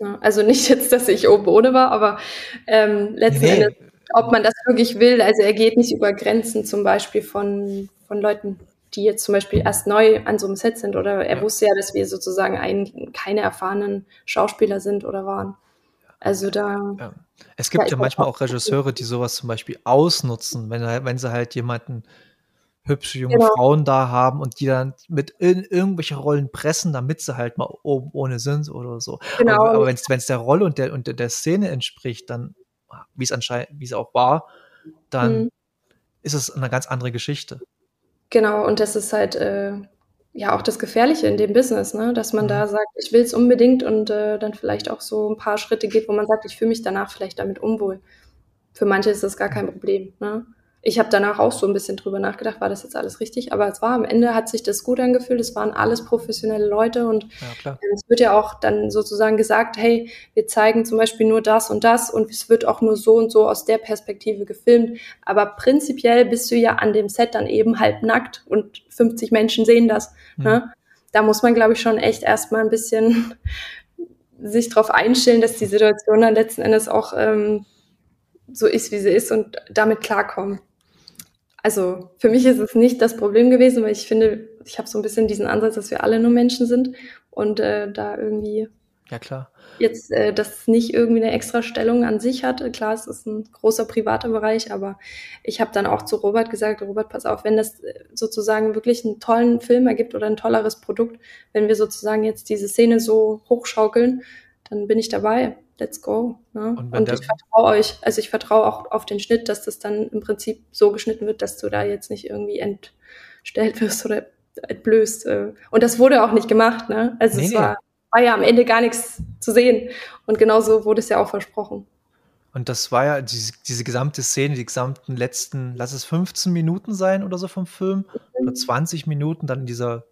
Ja, also nicht jetzt, dass ich oben ohne war, aber ähm, letzten nee. Endes, ob man das wirklich will. Also er geht nicht über Grenzen zum Beispiel von, von Leuten, die jetzt zum Beispiel erst neu an so einem Set sind oder er wusste ja, dass wir sozusagen ein, keine erfahrenen Schauspieler sind oder waren. Also da. Ja. Es gibt ja manchmal auch Regisseure, die sowas zum Beispiel ausnutzen, wenn, wenn sie halt jemanden hübsche junge genau. Frauen da haben und die dann mit in irgendwelche Rollen pressen, damit sie halt mal oben ohne sind oder so. Genau. Aber, aber wenn es der Rolle und der, und der Szene entspricht, dann, wie es anscheinend, wie es auch war, dann mhm. ist es eine ganz andere Geschichte. Genau, und das ist halt äh, ja auch das Gefährliche in dem Business, ne? dass man mhm. da sagt, ich will es unbedingt und äh, dann vielleicht auch so ein paar Schritte geht, wo man sagt, ich fühle mich danach vielleicht damit unwohl. Für manche ist das gar kein Problem. Ne? Ich habe danach auch so ein bisschen drüber nachgedacht, war das jetzt alles richtig? Aber es war am Ende hat sich das gut angefühlt. Es waren alles professionelle Leute und ja, es wird ja auch dann sozusagen gesagt, hey, wir zeigen zum Beispiel nur das und das und es wird auch nur so und so aus der Perspektive gefilmt. Aber prinzipiell bist du ja an dem Set dann eben halb nackt und 50 Menschen sehen das. Mhm. Ne? Da muss man, glaube ich, schon echt erstmal ein bisschen sich darauf einstellen, dass die Situation dann letzten Endes auch ähm, so ist, wie sie ist und damit klarkommen also für mich ist es nicht das Problem gewesen, weil ich finde, ich habe so ein bisschen diesen Ansatz, dass wir alle nur Menschen sind und äh, da irgendwie ja klar jetzt äh, das nicht irgendwie eine extra Stellung an sich hat. Klar, es ist ein großer privater Bereich, aber ich habe dann auch zu Robert gesagt, Robert, pass auf, wenn das äh, sozusagen wirklich einen tollen Film ergibt oder ein tolleres Produkt, wenn wir sozusagen jetzt diese Szene so hochschaukeln, dann bin ich dabei let's go. Ne? Und, und ich vertraue euch, also ich vertraue auch auf den Schnitt, dass das dann im Prinzip so geschnitten wird, dass du da jetzt nicht irgendwie entstellt wirst oder entblößt. Äh. Und das wurde auch nicht gemacht, ne? Also nee, es war, war ja am Ende gar nichts zu sehen. Und genauso wurde es ja auch versprochen. Und das war ja diese, diese gesamte Szene, die gesamten letzten, lass es 15 Minuten sein oder so vom Film, mhm. oder 20 Minuten dann in dieser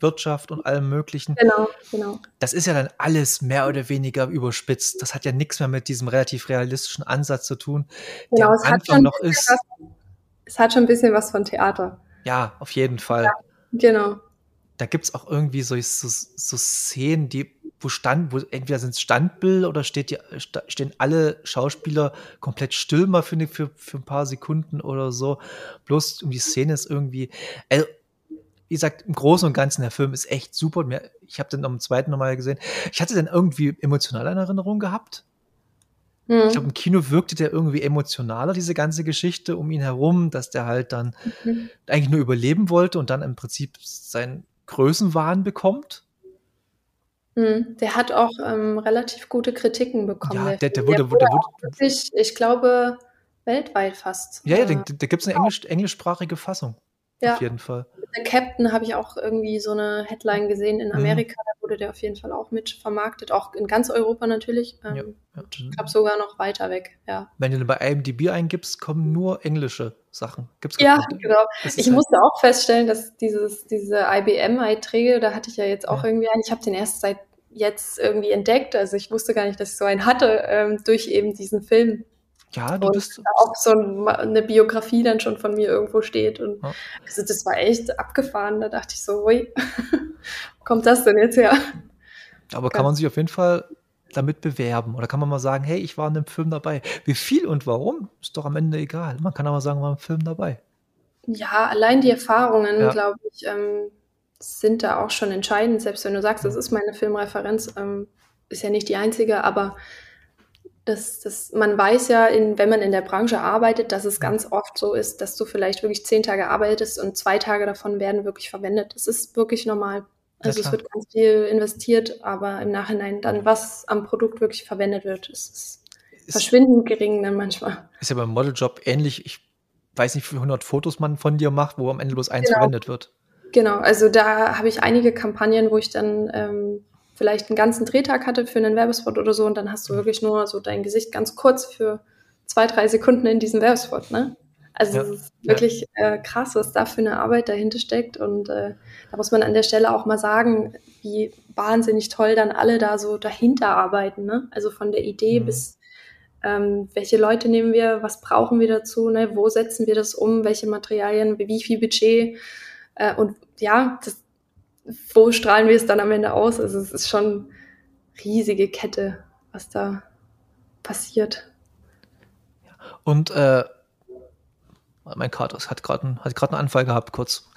Wirtschaft und allem Möglichen. Genau, genau. Das ist ja dann alles mehr oder weniger überspitzt. Das hat ja nichts mehr mit diesem relativ realistischen Ansatz zu tun, genau, der am Anfang noch ist. Was, es hat schon ein bisschen was von Theater. Ja, auf jeden Fall. Ja, genau. Da gibt es auch irgendwie so, so, so Szenen, die wo stand, wo entweder sind es Standbilder oder steht die, stehen alle Schauspieler komplett still mal für, für, für ein paar Sekunden oder so. Bloß um die Szene ist irgendwie, also wie gesagt, im Großen und Ganzen, der Film ist echt super. Ich habe den am zweiten nochmal gesehen. Ich hatte den irgendwie emotional in Erinnerung gehabt. Mhm. Ich glaube, im Kino wirkte der irgendwie emotionaler, diese ganze Geschichte um ihn herum, dass der halt dann mhm. eigentlich nur überleben wollte und dann im Prinzip seinen Größenwahn bekommt. Mhm. Der hat auch ähm, relativ gute Kritiken bekommen. Ja, der, der, wurde, der wurde, der wurde wirklich, ich glaube, weltweit fast. Ja, ja, da, da gibt es eine englisch, englischsprachige Fassung. Ja. Auf jeden Fall. Der Captain habe ich auch irgendwie so eine Headline gesehen in mhm. Amerika. Mhm. Da wurde der auf jeden Fall auch mit vermarktet, auch in ganz Europa natürlich. Ähm, ja, ja. Ich glaube sogar noch weiter weg, ja. Wenn du bei IMDb eingibst, kommen nur englische Sachen. Gibt's ja, nicht. genau. Ich halt musste auch feststellen, dass dieses, diese IBM-Einträge, da hatte ich ja jetzt auch ja. irgendwie einen. Ich habe den erst seit jetzt irgendwie entdeckt. Also ich wusste gar nicht, dass ich so einen hatte, ähm, durch eben diesen Film. Ja, du und bist. Auch so eine Biografie dann schon von mir irgendwo steht. Und ja. also das war echt abgefahren. Da dachte ich so, ui, kommt das denn jetzt her? Aber kann man sich auf jeden Fall damit bewerben? Oder kann man mal sagen, hey, ich war in dem Film dabei? Wie viel und warum? Ist doch am Ende egal. Man kann aber sagen, war im Film dabei. Ja, allein die Erfahrungen, ja. glaube ich, ähm, sind da auch schon entscheidend. Selbst wenn du sagst, das ist meine Filmreferenz, ähm, ist ja nicht die einzige, aber Das, das, man weiß ja, in, wenn man in der Branche arbeitet, dass es ganz oft so ist, dass du vielleicht wirklich zehn Tage arbeitest und zwei Tage davon werden wirklich verwendet. Das ist wirklich normal. Also es wird ganz viel investiert, aber im Nachhinein dann, was am Produkt wirklich verwendet wird, ist, ist, verschwindend gering dann manchmal. Ist ja beim Modeljob ähnlich. Ich weiß nicht, wie viele hundert Fotos man von dir macht, wo am Ende bloß eins genau. verwendet wird. Genau, also da habe ich einige Kampagnen, wo ich dann ähm, vielleicht einen ganzen Drehtag hatte für einen Werbespot oder so und dann hast du wirklich nur so dein Gesicht ganz kurz für zwei, drei Sekunden in diesem Werbespot, ne? Also ja. es ist wirklich ja. äh, krass, was da für eine Arbeit dahinter steckt. Und äh, da muss man an der Stelle auch mal sagen, wie wahnsinnig toll dann alle da so dahinter arbeiten. Ne? Also von der Idee mhm. bis ähm, welche Leute nehmen wir, was brauchen wir dazu, ne? wo setzen wir das um, welche Materialien, wie viel Budget. Äh, und ja, das, wo strahlen wir es dann am Ende aus? Also es ist schon riesige Kette, was da passiert. Und äh, mein Kater hat gerade einen, einen Anfall gehabt, kurz.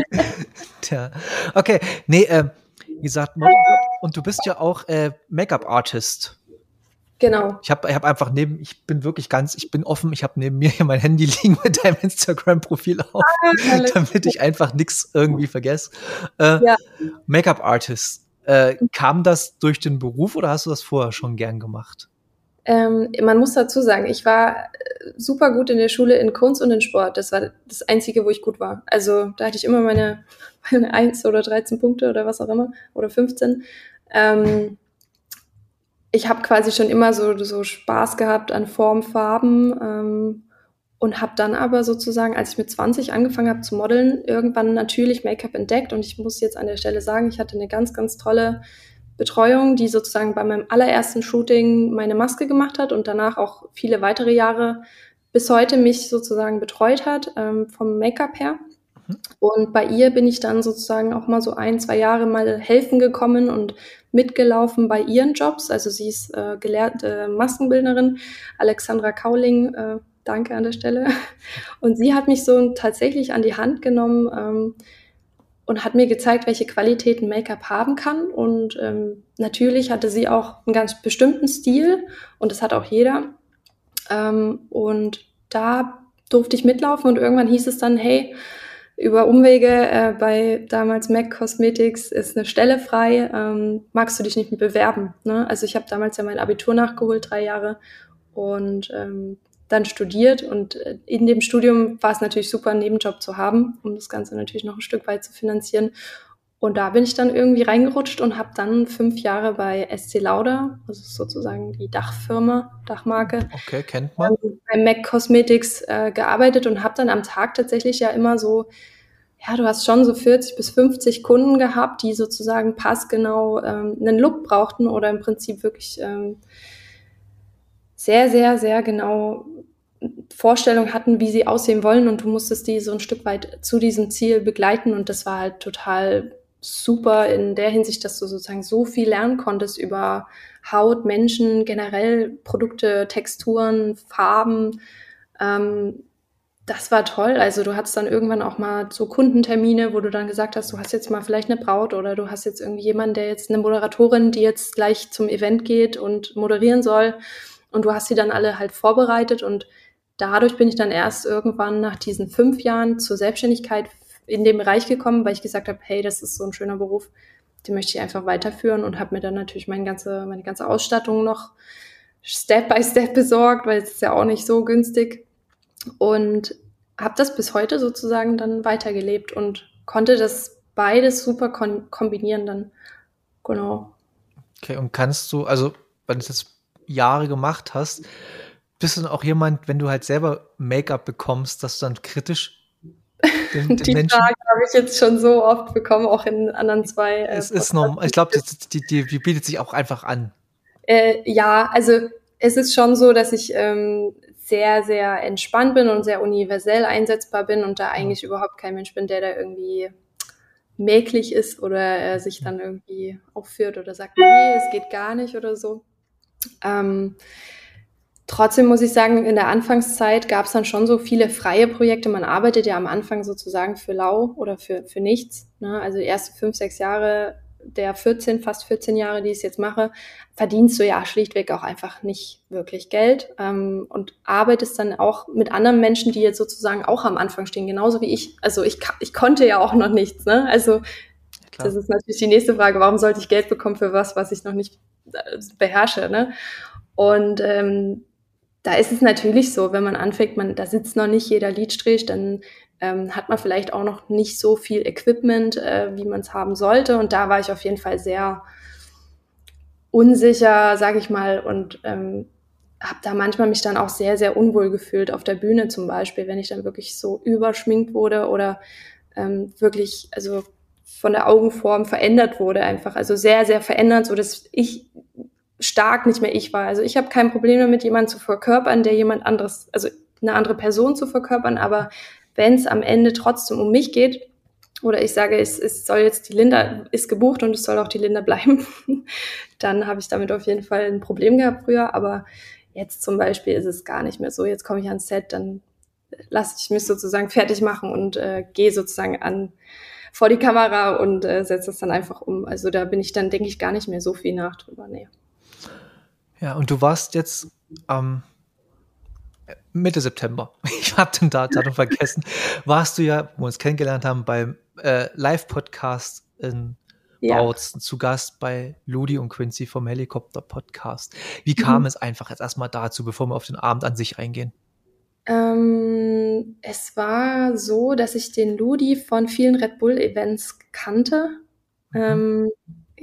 Tja. Okay, nee, äh, wie gesagt, und du bist ja auch äh, Make-up-Artist. Genau. Ich habe ich hab einfach neben, ich bin wirklich ganz, ich bin offen, ich habe neben mir hier mein Handy liegen mit deinem Instagram-Profil auf, ah, damit ich einfach nichts irgendwie vergesse. Äh, ja. Make-up-Artist, äh, kam das durch den Beruf oder hast du das vorher schon gern gemacht? Ähm, man muss dazu sagen, ich war äh, super gut in der Schule in Kunst und in Sport. Das war das Einzige, wo ich gut war. Also da hatte ich immer meine, meine 1 oder 13 Punkte oder was auch immer oder 15. Ähm, ich habe quasi schon immer so, so Spaß gehabt an Form, Farben ähm, und habe dann aber sozusagen, als ich mit 20 angefangen habe zu modeln, irgendwann natürlich Make-up entdeckt und ich muss jetzt an der Stelle sagen, ich hatte eine ganz, ganz tolle Betreuung, die sozusagen bei meinem allerersten Shooting meine Maske gemacht hat und danach auch viele weitere Jahre bis heute mich sozusagen betreut hat ähm, vom Make-up her. Mhm. Und bei ihr bin ich dann sozusagen auch mal so ein, zwei Jahre mal helfen gekommen und mitgelaufen bei ihren Jobs. Also sie ist äh, gelehrte Maskenbildnerin, Alexandra Kauling, äh, danke an der Stelle. Und sie hat mich so tatsächlich an die Hand genommen ähm, und hat mir gezeigt, welche Qualitäten Make-up haben kann. Und ähm, natürlich hatte sie auch einen ganz bestimmten Stil und das hat auch jeder. Ähm, und da durfte ich mitlaufen und irgendwann hieß es dann, hey, über Umwege äh, bei damals MAC Cosmetics ist eine Stelle frei, ähm, magst du dich nicht bewerben? Ne? Also ich habe damals ja mein Abitur nachgeholt, drei Jahre und ähm, dann studiert und äh, in dem Studium war es natürlich super, einen Nebenjob zu haben, um das Ganze natürlich noch ein Stück weit zu finanzieren. Und da bin ich dann irgendwie reingerutscht und habe dann fünf Jahre bei SC Lauder, also sozusagen die Dachfirma, Dachmarke, okay, kennt man. Ähm, bei MAC Cosmetics äh, gearbeitet und habe dann am Tag tatsächlich ja immer so, ja, du hast schon so 40 bis 50 Kunden gehabt, die sozusagen passgenau ähm, einen Look brauchten oder im Prinzip wirklich ähm, sehr, sehr, sehr genau Vorstellung hatten, wie sie aussehen wollen und du musstest die so ein Stück weit zu diesem Ziel begleiten und das war halt total super in der Hinsicht, dass du sozusagen so viel lernen konntest über Haut, Menschen, generell Produkte, Texturen, Farben. Ähm, das war toll. Also du hattest dann irgendwann auch mal so Kundentermine, wo du dann gesagt hast, du hast jetzt mal vielleicht eine Braut oder du hast jetzt irgendwie jemanden, der jetzt eine Moderatorin, die jetzt gleich zum Event geht und moderieren soll. Und du hast sie dann alle halt vorbereitet und dadurch bin ich dann erst irgendwann nach diesen fünf Jahren zur Selbstständigkeit in dem Bereich gekommen, weil ich gesagt habe, hey, das ist so ein schöner Beruf, den möchte ich einfach weiterführen und habe mir dann natürlich meine ganze, meine ganze Ausstattung noch Step by Step besorgt, weil es ist ja auch nicht so günstig und habe das bis heute sozusagen dann weitergelebt und konnte das beides super kombinieren dann. Genau. Okay, und kannst du, also wenn du jetzt Jahre gemacht hast, bist du dann auch jemand, wenn du halt selber Make-up bekommst, dass du dann kritisch den, den die Menschen. Frage habe ich jetzt schon so oft bekommen, auch in anderen zwei. Äh, es ist normal. Ich glaube, die, die, die, bietet sich auch einfach an. Äh, ja, also es ist schon so, dass ich ähm, sehr, sehr entspannt bin und sehr universell einsetzbar bin und da eigentlich ja. überhaupt kein Mensch bin, der da irgendwie mäglich ist oder äh, sich dann irgendwie aufführt oder sagt, nee, es geht gar nicht oder so. Ähm, Trotzdem muss ich sagen, in der Anfangszeit gab es dann schon so viele freie Projekte. Man arbeitet ja am Anfang sozusagen für lau oder für, für nichts. Ne? Also die ersten fünf, sechs Jahre der 14, fast 14 Jahre, die ich es jetzt mache, verdienst du ja schlichtweg auch einfach nicht wirklich Geld ähm, und arbeitest dann auch mit anderen Menschen, die jetzt sozusagen auch am Anfang stehen, genauso wie ich. Also ich, ich konnte ja auch noch nichts. Ne? Also Klar. das ist natürlich die nächste Frage, warum sollte ich Geld bekommen für was, was ich noch nicht äh, beherrsche? Ne? Und ähm, da ist es natürlich so, wenn man anfängt, man, da sitzt noch nicht jeder Liedstrich, dann ähm, hat man vielleicht auch noch nicht so viel Equipment, äh, wie man es haben sollte. Und da war ich auf jeden Fall sehr unsicher, sage ich mal, und ähm, habe da manchmal mich dann auch sehr, sehr unwohl gefühlt auf der Bühne zum Beispiel, wenn ich dann wirklich so überschminkt wurde oder ähm, wirklich, also von der Augenform verändert wurde einfach, also sehr, sehr verändert, so dass ich stark nicht mehr ich war. Also ich habe kein Problem damit, jemanden zu verkörpern, der jemand anderes, also eine andere Person zu verkörpern, aber wenn es am Ende trotzdem um mich geht, oder ich sage, es, es soll jetzt die Linda ist gebucht und es soll auch die Linda bleiben, dann habe ich damit auf jeden Fall ein Problem gehabt früher. Aber jetzt zum Beispiel ist es gar nicht mehr so. Jetzt komme ich ans Set, dann lasse ich mich sozusagen fertig machen und äh, gehe sozusagen an vor die Kamera und äh, setze das dann einfach um. Also da bin ich dann, denke ich, gar nicht mehr so viel nach drüber. Nee. Ja, und du warst jetzt am ähm, Mitte September, ich habe den Datum vergessen, warst du ja, wo wir uns kennengelernt haben, beim äh, Live-Podcast in ja. Bautzen zu Gast bei Ludi und Quincy vom Helikopter-Podcast. Wie kam mhm. es einfach jetzt erstmal dazu, bevor wir auf den Abend an sich eingehen? Ähm, es war so, dass ich den Ludi von vielen Red Bull-Events kannte. Mhm. Ähm,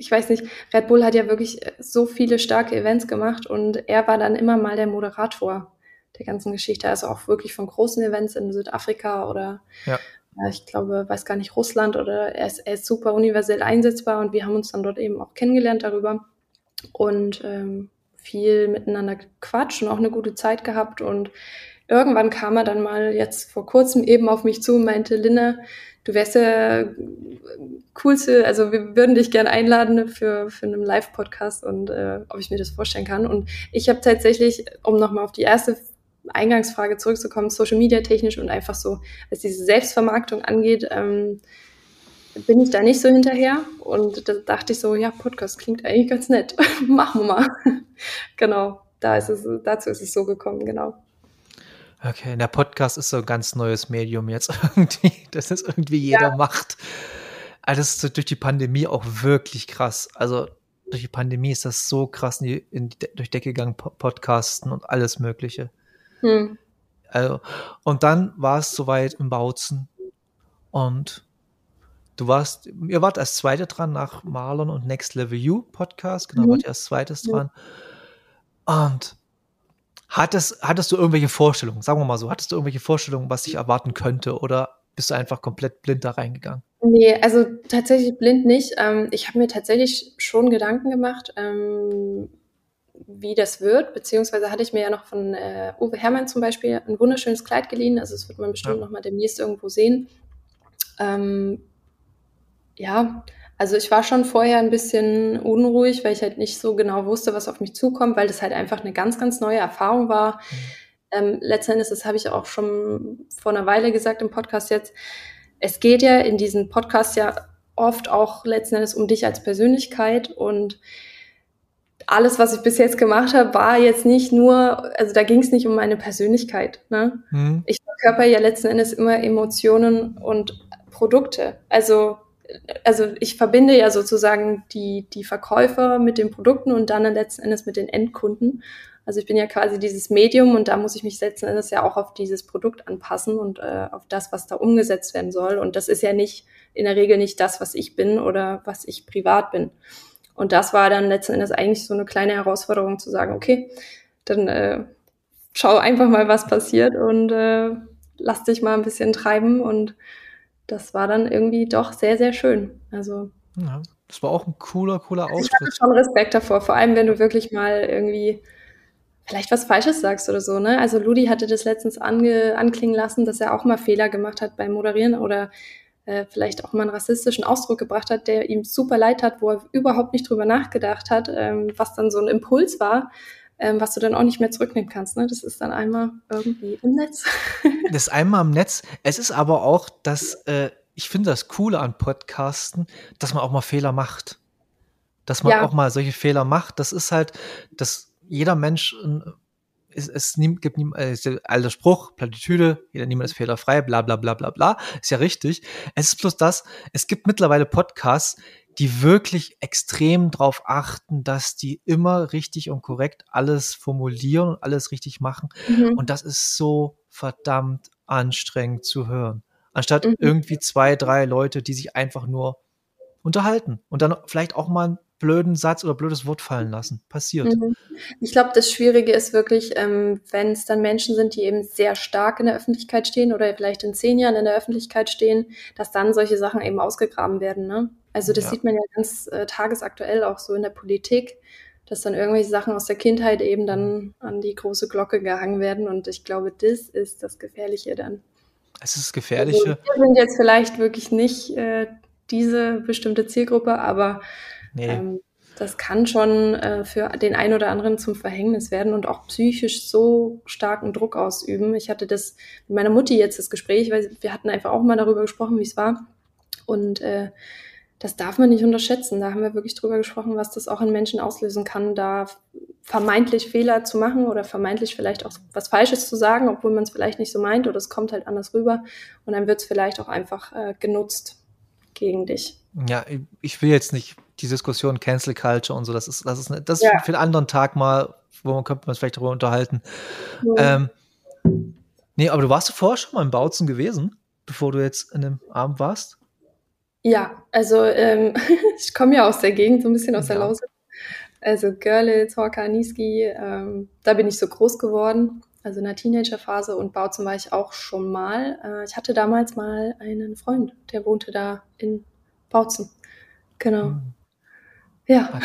ich weiß nicht, Red Bull hat ja wirklich äh, so viele starke Events gemacht und er war dann immer mal der Moderator der ganzen Geschichte, also auch wirklich von großen Events in Südafrika oder ja. ich glaube, weiß gar nicht, Russland oder er ist, er ist super universell einsetzbar und wir haben uns dann dort eben auch kennengelernt darüber und ähm, viel miteinander quatscht und auch eine gute Zeit gehabt und irgendwann kam er dann mal jetzt vor kurzem eben auf mich zu und meinte, Linne, du wärst ja coolste, also wir würden dich gerne einladen für, für einen Live-Podcast und äh, ob ich mir das vorstellen kann. Und ich habe tatsächlich, um nochmal auf die erste Eingangsfrage zurückzukommen, Social Media technisch und einfach so, was diese Selbstvermarktung angeht, ähm, bin ich da nicht so hinterher. Und da dachte ich so, ja, Podcast klingt eigentlich ganz nett. Machen wir mal. genau, da ist es, dazu ist es so gekommen, genau. Okay, der Podcast ist so ein ganz neues Medium jetzt irgendwie, dass es irgendwie jeder ja. macht. Also das ist durch die Pandemie auch wirklich krass. Also durch die Pandemie ist das so krass in die, in die durch Decke gegangen, Podcasten und alles Mögliche. Hm. Also, und dann war es soweit im Bautzen und du warst, ihr wart als Zweite dran nach Marlon und Next Level You Podcast, genau, mhm. wart ihr als Zweites mhm. dran. Und Hattest, hattest du irgendwelche Vorstellungen, sagen wir mal so, hattest du irgendwelche Vorstellungen, was sich erwarten könnte oder bist du einfach komplett blind da reingegangen? Nee, also tatsächlich blind nicht. Ähm, ich habe mir tatsächlich schon Gedanken gemacht, ähm, wie das wird, beziehungsweise hatte ich mir ja noch von äh, Uwe Hermann zum Beispiel ein wunderschönes Kleid geliehen, also das wird man bestimmt ja. noch mal demnächst irgendwo sehen. Ähm, ja, also ich war schon vorher ein bisschen unruhig, weil ich halt nicht so genau wusste, was auf mich zukommt, weil das halt einfach eine ganz, ganz neue Erfahrung war. Mhm. Ähm, letzten Endes, das habe ich auch schon vor einer Weile gesagt im Podcast jetzt, es geht ja in diesen Podcasts ja oft auch letzten Endes um dich als Persönlichkeit und alles, was ich bis jetzt gemacht habe, war jetzt nicht nur, also da ging es nicht um meine Persönlichkeit. Ne? Mhm. Ich verkörper ja letzten Endes immer Emotionen und Produkte. Also also ich verbinde ja sozusagen die, die Verkäufer mit den Produkten und dann letzten Endes mit den Endkunden. Also ich bin ja quasi dieses Medium und da muss ich mich letzten Endes ja auch auf dieses Produkt anpassen und äh, auf das, was da umgesetzt werden soll. Und das ist ja nicht in der Regel nicht das, was ich bin oder was ich privat bin. Und das war dann letzten Endes eigentlich so eine kleine Herausforderung zu sagen, okay, dann äh, schau einfach mal, was passiert und äh, lass dich mal ein bisschen treiben und das war dann irgendwie doch sehr, sehr schön. Also. Ja, das war auch ein cooler, cooler Auftritt. Ich hatte schon Respekt davor, vor allem wenn du wirklich mal irgendwie vielleicht was Falsches sagst oder so, ne? Also Ludi hatte das letztens ange, anklingen lassen, dass er auch mal Fehler gemacht hat beim Moderieren oder äh, vielleicht auch mal einen rassistischen Ausdruck gebracht hat, der ihm super leid hat, wo er überhaupt nicht drüber nachgedacht hat, ähm, was dann so ein Impuls war ähm, was du dann auch nicht mehr zurücknehmen kannst. Ne? Das ist dann einmal irgendwie im Netz. das ist einmal im Netz. Es ist aber auch, dass äh, ich finde das Coole an Podcasten, dass man auch mal Fehler macht. dass man ja. auch mal solche Fehler macht. Das ist halt, dass jeder Mensch es, es gibt nie, äh, ist der alte Spruch, Plattitüde, jeder niemand ist fehlerfrei, bla bla bla bla bla. Ist ja richtig. Es ist bloß das, es gibt mittlerweile Podcasts, die wirklich extrem darauf achten, dass die immer richtig und korrekt alles formulieren und alles richtig machen. Mhm. Und das ist so verdammt anstrengend zu hören. Anstatt mhm. irgendwie zwei, drei Leute, die sich einfach nur unterhalten und dann vielleicht auch mal blöden Satz oder blödes Wort fallen lassen. Passiert. Mhm. Ich glaube, das Schwierige ist wirklich, ähm, wenn es dann Menschen sind, die eben sehr stark in der Öffentlichkeit stehen oder vielleicht in zehn Jahren in der Öffentlichkeit stehen, dass dann solche Sachen eben ausgegraben werden. Ne? Also das ja. sieht man ja ganz äh, tagesaktuell auch so in der Politik, dass dann irgendwelche Sachen aus der Kindheit eben dann an die große Glocke gehangen werden. Und ich glaube, das ist das Gefährliche dann. Es ist das Gefährliche. Also, wir sind jetzt vielleicht wirklich nicht äh, diese bestimmte Zielgruppe, aber Nee. Ähm, das kann schon äh, für den einen oder anderen zum Verhängnis werden und auch psychisch so starken Druck ausüben. Ich hatte das mit meiner Mutti jetzt das Gespräch, weil wir hatten einfach auch mal darüber gesprochen, wie es war. Und äh, das darf man nicht unterschätzen. Da haben wir wirklich drüber gesprochen, was das auch in Menschen auslösen kann, da vermeintlich Fehler zu machen oder vermeintlich vielleicht auch was Falsches zu sagen, obwohl man es vielleicht nicht so meint oder es kommt halt anders rüber. Und dann wird es vielleicht auch einfach äh, genutzt gegen dich. Ja, ich will jetzt nicht die Diskussion Cancel Culture und so, das ist, das ist, eine, das ja. für einen anderen Tag mal, wo man könnte man vielleicht darüber unterhalten. Ja. Ähm, nee, aber du warst vorher schon mal im Bautzen gewesen, bevor du jetzt in dem Abend warst? Ja, also ähm, ich komme ja aus der Gegend, so ein bisschen aus ja. der Lausitz. Also Görlitz, Horka, Niski, ähm, da bin ich so groß geworden, also in der Teenagerphase und Bautzen war ich auch schon mal. Äh, ich hatte damals mal einen Freund, der wohnte da in Bautzen. Genau. Mhm. Ja.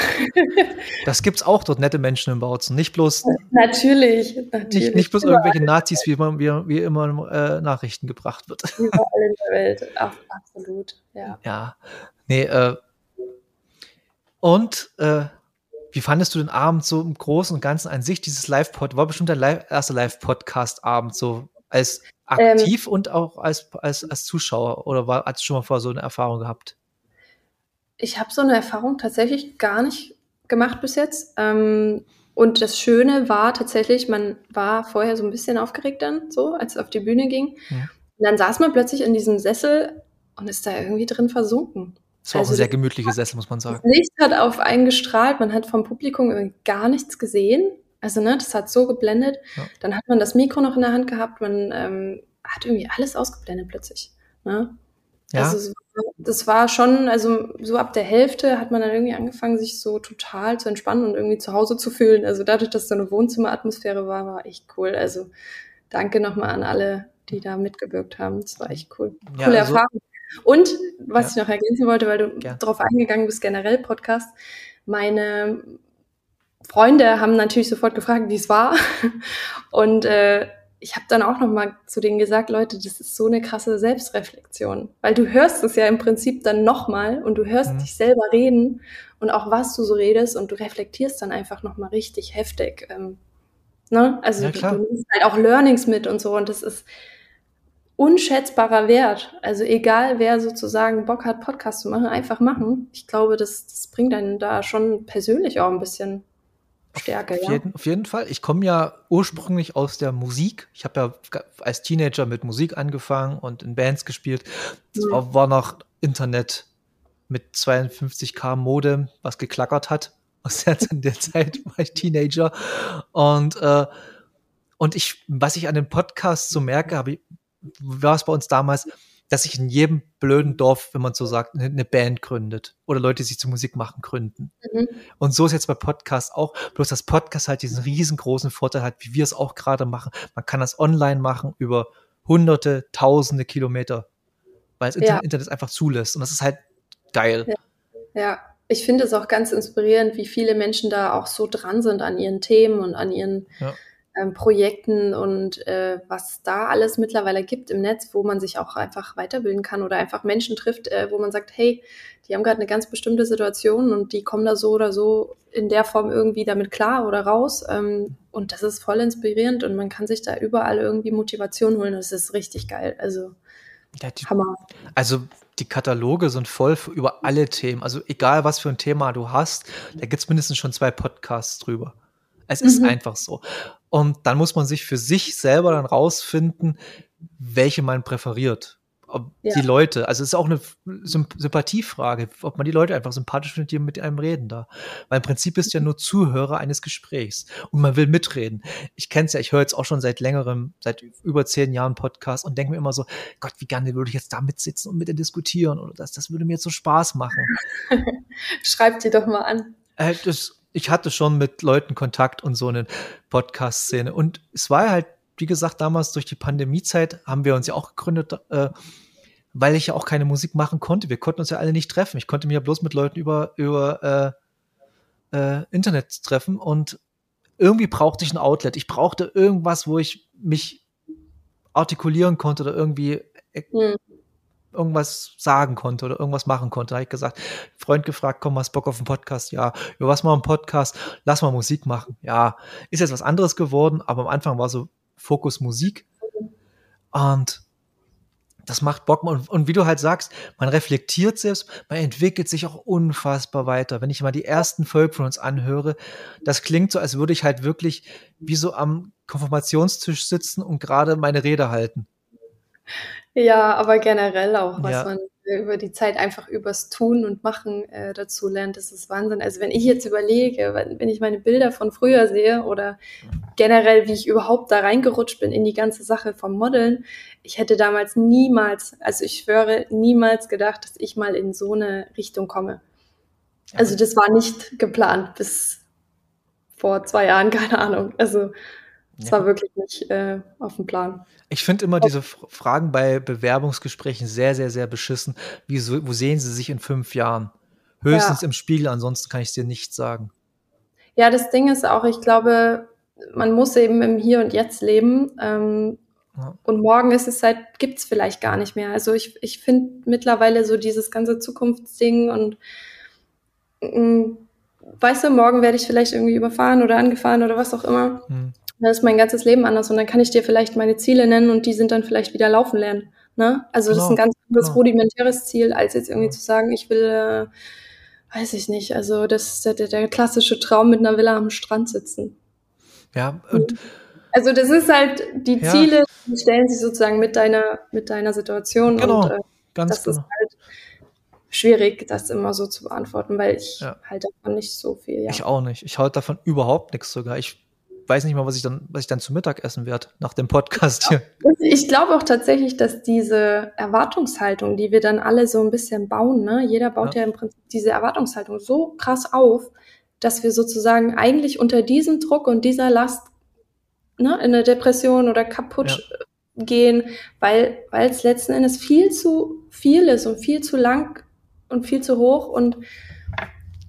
Das gibt's auch dort, nette Menschen in Bautzen. Nicht bloß. Natürlich, natürlich. Nicht, nicht bloß irgendwelche Nazis, wie, man, wie, wie immer äh, Nachrichten gebracht wird. Überall in der Welt, Ach, absolut, ja. Ja. Nee, äh, und äh, wie fandest du den Abend so im Großen und Ganzen an sich, dieses Live-Pod? War bestimmt der Live erste Live-Podcast-Abend, so als aktiv ähm, und auch als, als, als Zuschauer? Oder war, hast du schon mal vor so eine Erfahrung gehabt? Ich habe so eine Erfahrung tatsächlich gar nicht gemacht bis jetzt. Ähm, und das Schöne war tatsächlich, man war vorher so ein bisschen aufgeregt dann, so, als es auf die Bühne ging. Ja. Und dann saß man plötzlich in diesem Sessel und ist da irgendwie drin versunken. Das war also auch ein sehr gemütlicher Sessel, muss man sagen. Das Licht hat auf einen gestrahlt, man hat vom Publikum gar nichts gesehen. Also, ne, das hat so geblendet. Ja. Dann hat man das Mikro noch in der Hand gehabt, man ähm, hat irgendwie alles ausgeblendet plötzlich. Ne? Ja. Also das war schon, also so ab der Hälfte hat man dann irgendwie angefangen, sich so total zu entspannen und irgendwie zu Hause zu fühlen. Also dadurch, dass so eine Wohnzimmeratmosphäre war, war echt cool. Also danke nochmal an alle, die da mitgewirkt haben. Das war echt cool. Ja, Coole also, Erfahrung. Und was ja. ich noch ergänzen wollte, weil du ja. darauf eingegangen bist, generell Podcast, meine Freunde haben natürlich sofort gefragt, wie es war. Und äh, ich habe dann auch noch mal zu denen gesagt, Leute, das ist so eine krasse Selbstreflexion, weil du hörst es ja im Prinzip dann noch mal und du hörst mhm. dich selber reden und auch was du so redest und du reflektierst dann einfach noch mal richtig heftig. Ähm, ne? Also ja, du, du nimmst halt auch Learnings mit und so und das ist unschätzbarer Wert. Also egal, wer sozusagen Bock hat, Podcast zu machen, einfach machen. Ich glaube, das, das bringt einen da schon persönlich auch ein bisschen Stärke, auf ja. Jeden, auf jeden Fall. Ich komme ja ursprünglich aus der Musik. Ich habe ja als Teenager mit Musik angefangen und in Bands gespielt. Das mhm. war, war noch Internet mit 52k Modem, was geklackert hat. Aus der, in der Zeit war ich Teenager. Und, äh, und ich, was ich an den Podcasts so merke, habe ich, war es bei uns damals, dass sich in jedem blöden Dorf, wenn man so sagt, eine Band gründet oder Leute, die sich zur Musik machen, gründen. Mhm. Und so ist jetzt bei Podcasts auch, bloß dass Podcast halt diesen riesengroßen Vorteil hat, wie wir es auch gerade machen. Man kann das online machen über hunderte, tausende Kilometer, weil das ja. Internet einfach zulässt. Und das ist halt geil. Ja, ja. ich finde es auch ganz inspirierend, wie viele Menschen da auch so dran sind an ihren Themen und an ihren ja ähm, Projekten und äh, was da alles mittlerweile gibt im Netz, wo man sich auch einfach weiterbilden kann oder einfach Menschen trifft, äh, wo man sagt, hey, die haben gerade eine ganz bestimmte Situation und die kommen da so oder so in der Form irgendwie damit klar oder raus. Ähm, und das ist voll inspirierend und man kann sich da überall irgendwie Motivation holen. Das ist richtig geil. Also ja, die, Hammer. Also die Kataloge sind voll über alle Themen. Also egal, was für ein Thema du hast, da gibt es mindestens schon zwei Podcasts drüber. Es ist mhm. einfach so. Und dann muss man sich für sich selber dann rausfinden, welche man präferiert ob ja. die Leute, also es ist auch eine Sympathiefrage, ob man die Leute einfach sympathisch findet, die mit einem reden da. Weil im Prinzip bist du ja nur Zuhörer eines Gesprächs und man will mitreden. Ich kenne es ja, ich höre jetzt auch schon seit längerem, seit über zehn Jahren Podcast und denke mir immer so, Gott, wie gerne würde ich jetzt da mitsitzen und mit dir diskutieren oder das, das würde mir jetzt so Spaß machen. Schreib die doch mal an. Äh, das, ich hatte schon mit Leuten Kontakt und so eine Podcast-Szene und es war halt wie gesagt, damals durch die Pandemiezeit haben wir uns ja auch gegründet, äh, weil ich ja auch keine Musik machen konnte. Wir konnten uns ja alle nicht treffen. Ich konnte mich ja bloß mit Leuten über, über äh, äh, Internet treffen und irgendwie brauchte ich ein Outlet. Ich brauchte irgendwas, wo ich mich artikulieren konnte oder irgendwie mhm. Irgendwas sagen konnte oder irgendwas machen konnte. Da habe ich gesagt, Freund gefragt, komm, hast Bock auf einen Podcast? Ja. Über was mal einen Podcast? Lass mal Musik machen. Ja. Ist jetzt was anderes geworden, aber am Anfang war so Fokus Musik. Und das macht Bock. Und, und wie du halt sagst, man reflektiert selbst, man entwickelt sich auch unfassbar weiter. Wenn ich mal die ersten Folgen von uns anhöre, das klingt so, als würde ich halt wirklich wie so am Konfirmationstisch sitzen und gerade meine Rede halten. Ja, aber generell auch, was ja. man über die Zeit einfach übers Tun und Machen äh, dazu lernt, das ist Wahnsinn. Also wenn ich jetzt überlege, wenn ich meine Bilder von früher sehe oder generell, wie ich überhaupt da reingerutscht bin in die ganze Sache vom Modeln, ich hätte damals niemals, also ich schwöre, niemals gedacht, dass ich mal in so eine Richtung komme. Also das war nicht geplant bis vor zwei Jahren, keine Ahnung. Also es ja. war wirklich nicht äh, auf dem Plan. Ich finde immer diese Fragen bei Bewerbungsgesprächen sehr, sehr, sehr beschissen. Wie, wo sehen Sie sich in fünf Jahren? Höchstens ja. im Spiegel, ansonsten kann ich es dir nicht sagen. Ja, das Ding ist auch, ich glaube, man muss eben im Hier und Jetzt leben. Ähm, ja. Und morgen ist es halt, gibt es vielleicht gar nicht mehr. Also ich, ich finde mittlerweile so dieses ganze Zukunftsding und mm, weißt du, morgen werde ich vielleicht irgendwie überfahren oder angefahren oder was auch immer. Hm dann ist mein ganzes Leben anders und dann kann ich dir vielleicht meine Ziele nennen und die sind dann vielleicht wieder laufen lernen. Ne? Also genau. das ist ein genau, ganz anderes genau. rudimentäres Ziel, als jetzt irgendwie zu sagen, ich will, äh, weiß ich nicht, also das der, der klassische Traum mit einer Villa am Strand sitzen. Ja, und also das ist halt, die ja. Ziele die stellen sich sozusagen mit deiner, mit deiner Situation genau, und äh, ganz das genau. ist halt schwierig, das immer so zu beantworten, weil ich ja. halte davon nicht so viel. Ja. Ich auch nicht. Ich halte davon überhaupt nichts sogar. Ich weiß nicht mal, was ich dann, was ich dann zu Mittag essen werde nach dem Podcast hier. Ich glaube auch tatsächlich, dass diese Erwartungshaltung, die wir dann alle so ein bisschen bauen, ne, jeder baut ja, ja im Prinzip diese Erwartungshaltung so krass auf, dass wir sozusagen eigentlich unter diesem Druck und dieser Last ne, in eine Depression oder kaputt ja. gehen, weil weil es letzten Endes viel zu viel ist und viel zu lang und viel zu hoch und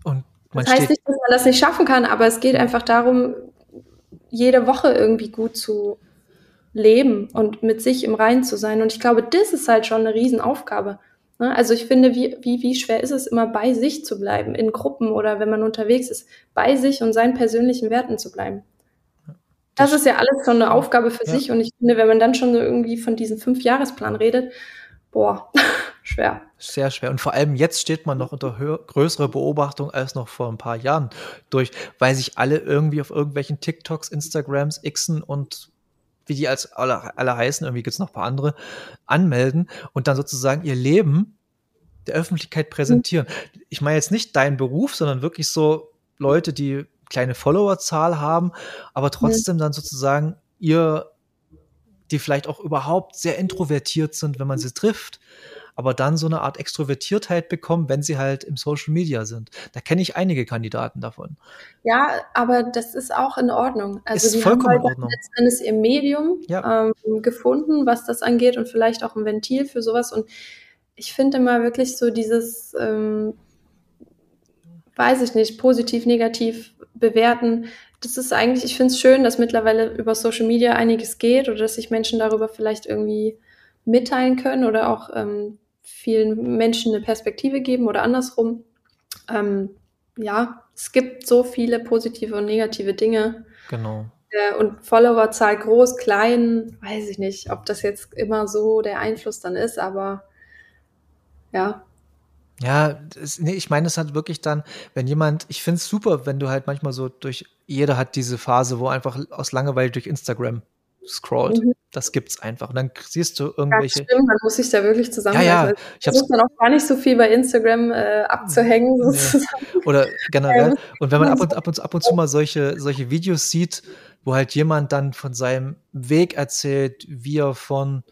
und das heißt nicht, dass man das nicht schaffen kann, aber es geht einfach darum, jede Woche irgendwie gut zu leben und mit sich im Reinen zu sein. Und ich glaube, das ist halt schon eine Riesenaufgabe. Ne? Also ich finde, wie, wie, wie schwer ist es immer bei sich zu bleiben, in Gruppen oder wenn man unterwegs ist, bei sich und seinen persönlichen Werten zu bleiben. Das ist ja alles schon eine Aufgabe für ja. sich. Und ich finde, wenn man dann schon so irgendwie von diesem Fünfjahresplan redet, boah, schwer. Sehr schwer. Und vor allem jetzt steht man noch unter größerer Beobachtung als noch vor ein paar Jahren durch, weil sich alle irgendwie auf irgendwelchen TikToks, Instagrams, Xen und wie die als alle, alle heißen, irgendwie gibt es noch ein paar andere, anmelden und dann sozusagen ihr Leben der Öffentlichkeit präsentieren. Ich meine jetzt nicht deinen Beruf, sondern wirklich so Leute, die kleine Followerzahl haben, aber trotzdem mhm. dann sozusagen ihr, die vielleicht auch überhaupt sehr introvertiert sind, wenn man sie trifft, aber dann so eine Art Extrovertiertheit bekommen, wenn sie halt im Social Media sind. Da kenne ich einige Kandidaten davon. Ja, aber das ist auch in Ordnung. Also ist vollkommen haben halt in Ordnung. letzten ihr Medium ja. ähm, gefunden, was das angeht und vielleicht auch ein Ventil für sowas. Und ich finde immer wirklich so dieses, ähm, weiß ich nicht, positiv, negativ bewerten. Das ist eigentlich, ich finde es schön, dass mittlerweile über Social Media einiges geht oder dass sich Menschen darüber vielleicht irgendwie mitteilen können oder auch ähm, vielen Menschen eine Perspektive geben oder andersrum. Ähm, ja, es gibt so viele positive und negative Dinge. Genau. Äh, und Followerzahl groß, klein, weiß ich nicht, ob das jetzt immer so der Einfluss dann ist, aber ja. Ja, das, nee, ich meine es halt wirklich dann, wenn jemand, ich finde es super, wenn du halt manchmal so durch, jeder hat diese Phase, wo einfach aus Langeweile durch Instagram scrollt. Mhm. Das gibt's einfach. Und dann siehst du irgendwelche. Ja, stimmt, man muss sich da wirklich zusammenreißen. Ja, ja. Ich versuche dann auch gar nicht so viel bei Instagram äh, abzuhängen. Nee. Oder generell. Und wenn man ab und, ab, und, ab und zu mal solche, solche Videos sieht, wo halt jemand dann von seinem Weg erzählt, wie er von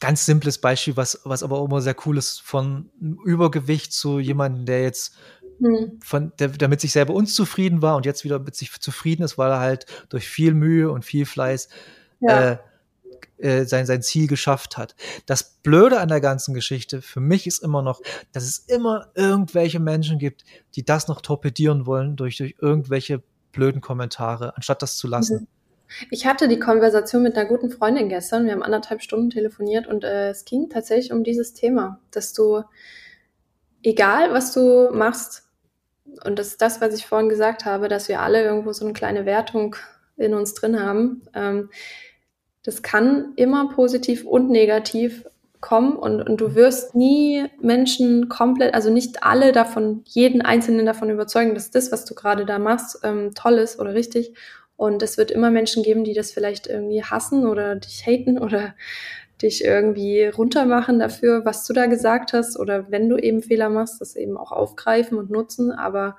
ganz simples Beispiel, was, was aber auch immer sehr cool ist, von Übergewicht zu jemandem, der jetzt hm. von, der, der mit sich selber unzufrieden war und jetzt wieder mit sich zufrieden ist, weil er halt durch viel Mühe und viel Fleiß ja. äh, äh, sein, sein Ziel geschafft hat. Das Blöde an der ganzen Geschichte für mich ist immer noch, dass es immer irgendwelche Menschen gibt, die das noch torpedieren wollen durch, durch irgendwelche blöden Kommentare, anstatt das zu lassen. Mhm. Ich hatte die Konversation mit einer guten Freundin gestern. Wir haben anderthalb Stunden telefoniert und äh, es ging tatsächlich um dieses Thema, dass du, egal was du machst, und das ist das, was ich vorhin gesagt habe, dass wir alle irgendwo so eine kleine Wertung in uns drin haben. Ähm, das kann immer positiv und negativ kommen und, und du wirst nie Menschen komplett, also nicht alle davon, jeden Einzelnen davon überzeugen, dass das, was du gerade da machst, ähm, toll ist oder richtig. Und es wird immer Menschen geben, die das vielleicht irgendwie hassen oder dich haten oder dich irgendwie runtermachen dafür, was du da gesagt hast oder wenn du eben Fehler machst, das eben auch aufgreifen und nutzen. Aber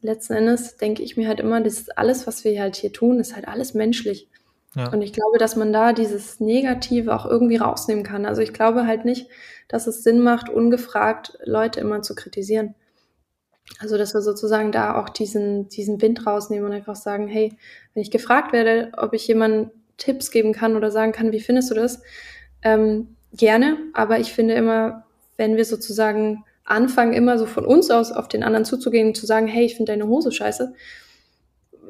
letzten Endes denke ich mir halt immer, das ist alles, was wir halt hier tun, ist halt alles menschlich. Ja. Und ich glaube, dass man da dieses Negative auch irgendwie rausnehmen kann. Also ich glaube halt nicht, dass es Sinn macht, ungefragt Leute immer zu kritisieren. Also, dass wir sozusagen da auch diesen, diesen Wind rausnehmen und einfach sagen, hey, wenn ich gefragt werde, ob ich jemandem Tipps geben kann oder sagen kann, wie findest du das? Ähm, gerne, aber ich finde immer, wenn wir sozusagen anfangen, immer so von uns aus auf den anderen zuzugehen und zu sagen, hey, ich finde deine Hose scheiße.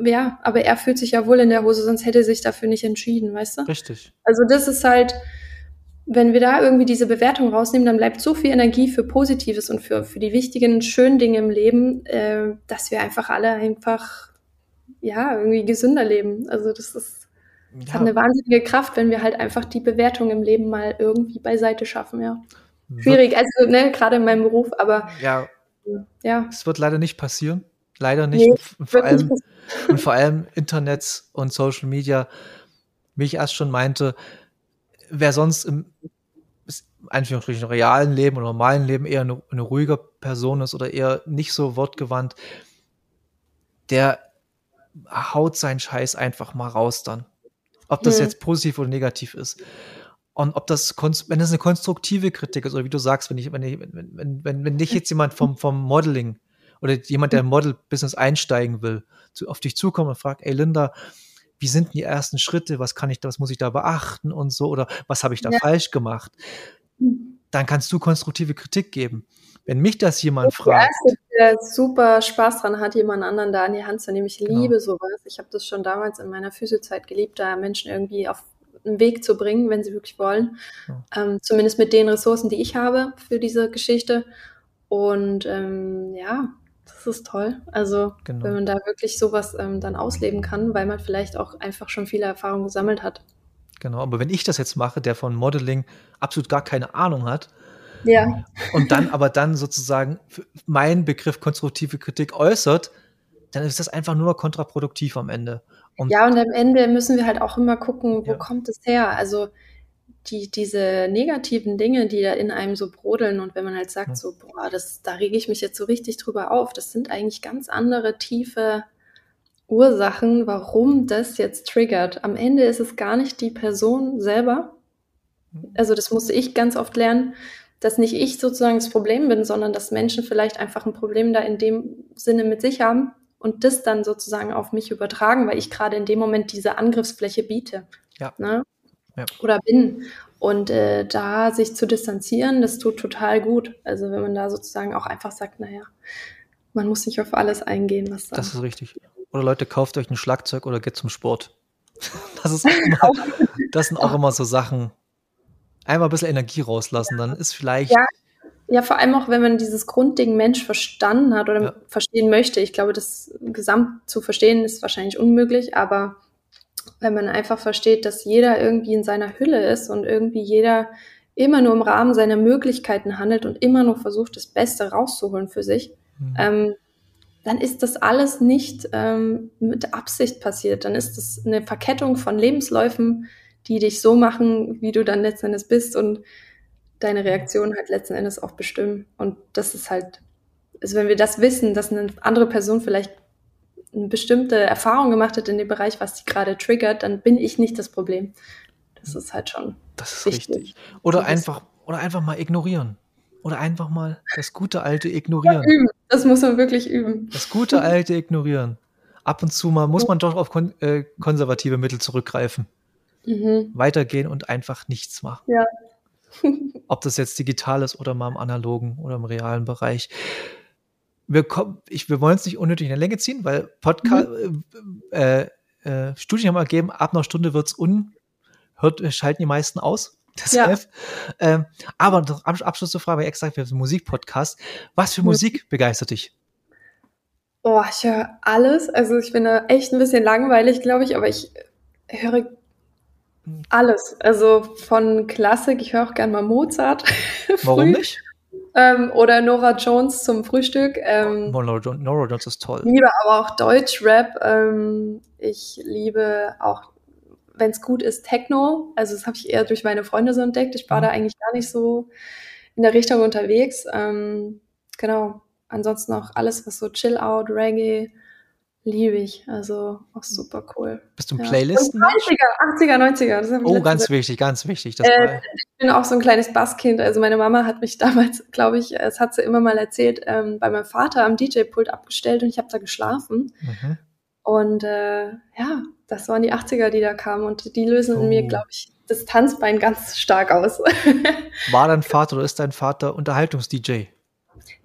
Ja, aber er fühlt sich ja wohl in der Hose, sonst hätte er sich dafür nicht entschieden, weißt du? Richtig. Also das ist halt, wenn wir da irgendwie diese Bewertung rausnehmen, dann bleibt so viel Energie für Positives und für, für die wichtigen, schönen Dinge im Leben, äh, dass wir einfach alle einfach, ja, irgendwie gesünder leben. Also das ist, das ja. hat eine wahnsinnige Kraft, wenn wir halt einfach die Bewertung im Leben mal irgendwie beiseite schaffen, ja. Schwierig, also ne, gerade in meinem Beruf, aber ja. ja. Es wird leider nicht passieren. Leider nicht. Nee, und, vor allem, nicht und vor allem Internet und Social Media, wie ich erst schon meinte, wer sonst im Anführungsstrichen realen Leben oder normalen Leben eher eine, eine ruhige Person ist oder eher nicht so wortgewandt, der haut seinen Scheiß einfach mal raus dann. Ob das hm. jetzt positiv oder negativ ist. Und ob das, wenn das eine konstruktive Kritik ist, oder wie du sagst, wenn ich, wenn ich, wenn, wenn, wenn, dich jetzt jemand vom, vom Modeling oder jemand, der im Model-Business einsteigen will, zu, auf dich zukommt und fragt, ey Linda, wie sind die ersten Schritte, was kann ich was muss ich da beachten und so, oder was habe ich da ja. falsch gemacht? Dann kannst du konstruktive Kritik geben. Wenn mich das jemand fragt. Erste, der super Spaß dran hat, jemand anderen da an die Hand zu nehmen. Ich genau. liebe sowas. Ich habe das schon damals in meiner Physiozeit geliebt, da Menschen irgendwie auf einen Weg zu bringen, wenn sie wirklich wollen. Ja. Ähm, zumindest mit den Ressourcen, die ich habe für diese Geschichte. Und ähm, ja, das ist toll. Also genau. wenn man da wirklich sowas ähm, dann ausleben kann, weil man vielleicht auch einfach schon viele Erfahrungen gesammelt hat. Genau, aber wenn ich das jetzt mache, der von Modeling absolut gar keine Ahnung hat, ja. und dann aber dann sozusagen meinen Begriff konstruktive Kritik äußert, dann ist das einfach nur kontraproduktiv am Ende. Und ja, und am Ende müssen wir halt auch immer gucken, wo ja. kommt es her? Also die, diese negativen Dinge, die da in einem so brodeln und wenn man halt sagt, ja. so, boah, das, da rege ich mich jetzt so richtig drüber auf, das sind eigentlich ganz andere tiefe Ursachen, warum das jetzt triggert. Am Ende ist es gar nicht die Person selber. Also das musste ich ganz oft lernen, dass nicht ich sozusagen das Problem bin, sondern dass Menschen vielleicht einfach ein Problem da in dem Sinne mit sich haben und das dann sozusagen auf mich übertragen, weil ich gerade in dem Moment diese Angriffsfläche biete. Ja. Ne? ja. Oder bin. Und äh, da sich zu distanzieren, das tut total gut. Also wenn man da sozusagen auch einfach sagt, naja, man muss nicht auf alles eingehen, was da. Das ist richtig. Oder Leute, kauft euch ein Schlagzeug oder geht zum Sport. Das, ist immer, das sind auch immer so Sachen. Einmal ein bisschen Energie rauslassen, dann ist vielleicht. Ja, ja, vor allem auch, wenn man dieses Grundding Mensch verstanden hat oder ja. verstehen möchte. Ich glaube, das Gesamt zu verstehen ist wahrscheinlich unmöglich, aber wenn man einfach versteht, dass jeder irgendwie in seiner Hülle ist und irgendwie jeder immer nur im Rahmen seiner Möglichkeiten handelt und immer nur versucht, das Beste rauszuholen für sich, mhm. ähm, dann ist das alles nicht ähm, mit Absicht passiert. Dann ist das eine Verkettung von Lebensläufen, die dich so machen, wie du dann letztendlich bist und deine Reaktion halt letzten Endes auch bestimmen. Und das ist halt, also wenn wir das wissen, dass eine andere Person vielleicht eine bestimmte Erfahrung gemacht hat in dem Bereich, was sie gerade triggert, dann bin ich nicht das Problem. Das ist halt schon. Das ist wichtig. richtig. Oder einfach, oder einfach mal ignorieren. Oder einfach mal das gute alte ignorieren. Ja, üben. Das muss man wirklich üben. Das gute alte ignorieren. Ab und zu mal muss man doch auf kon äh, konservative Mittel zurückgreifen. Mhm. Weitergehen und einfach nichts machen. Ja. Ob das jetzt digital ist oder mal im analogen oder im realen Bereich wir, kommen, ich, wir wollen es nicht unnötig in der Länge ziehen, weil Podcast, mhm. äh, äh, Studien haben ergeben, ab einer Stunde wird es un, hört, schalten die meisten aus. Deshalb. Ja. Ähm, aber noch Abschluss zur Frage, weil extra für den Musikpodcast. Was für mhm. Musik begeistert dich? Oh, ich höre alles. Also ich bin da echt ein bisschen langweilig, glaube ich, aber ich höre alles. Also von Klassik, ich höre auch gerne mal Mozart. Warum nicht? Ähm, oder Nora Jones zum Frühstück. Ähm, Nora, Nora, Jones ist toll. Ich liebe aber auch Deutschrap. Ähm, ich liebe auch, wenn es gut ist, Techno. Also das habe ich eher durch meine Freunde so entdeckt. Ich war mhm. da eigentlich gar nicht so in der Richtung unterwegs. Ähm, genau. Ansonsten auch alles, was so Chill Out, Reggae, Liebe ich. Also auch super cool. Bist du ein ja. Playlisten? 90er, 80er, 90er. oh, ganz Zeit. wichtig, ganz wichtig. Äh, ich bin auch so ein kleines Basskind. Also meine Mama hat mich damals, glaube ich, es hat sie immer mal erzählt, ähm, bei meinem Vater am DJ-Pult abgestellt und ich habe da geschlafen. Mhm. Und äh, ja, das waren die 80er, die da kamen und die lösen oh. in mir, glaube ich, das Tanzbein ganz stark aus. War dein Vater oder ist dein Vater Unterhaltungs-DJ?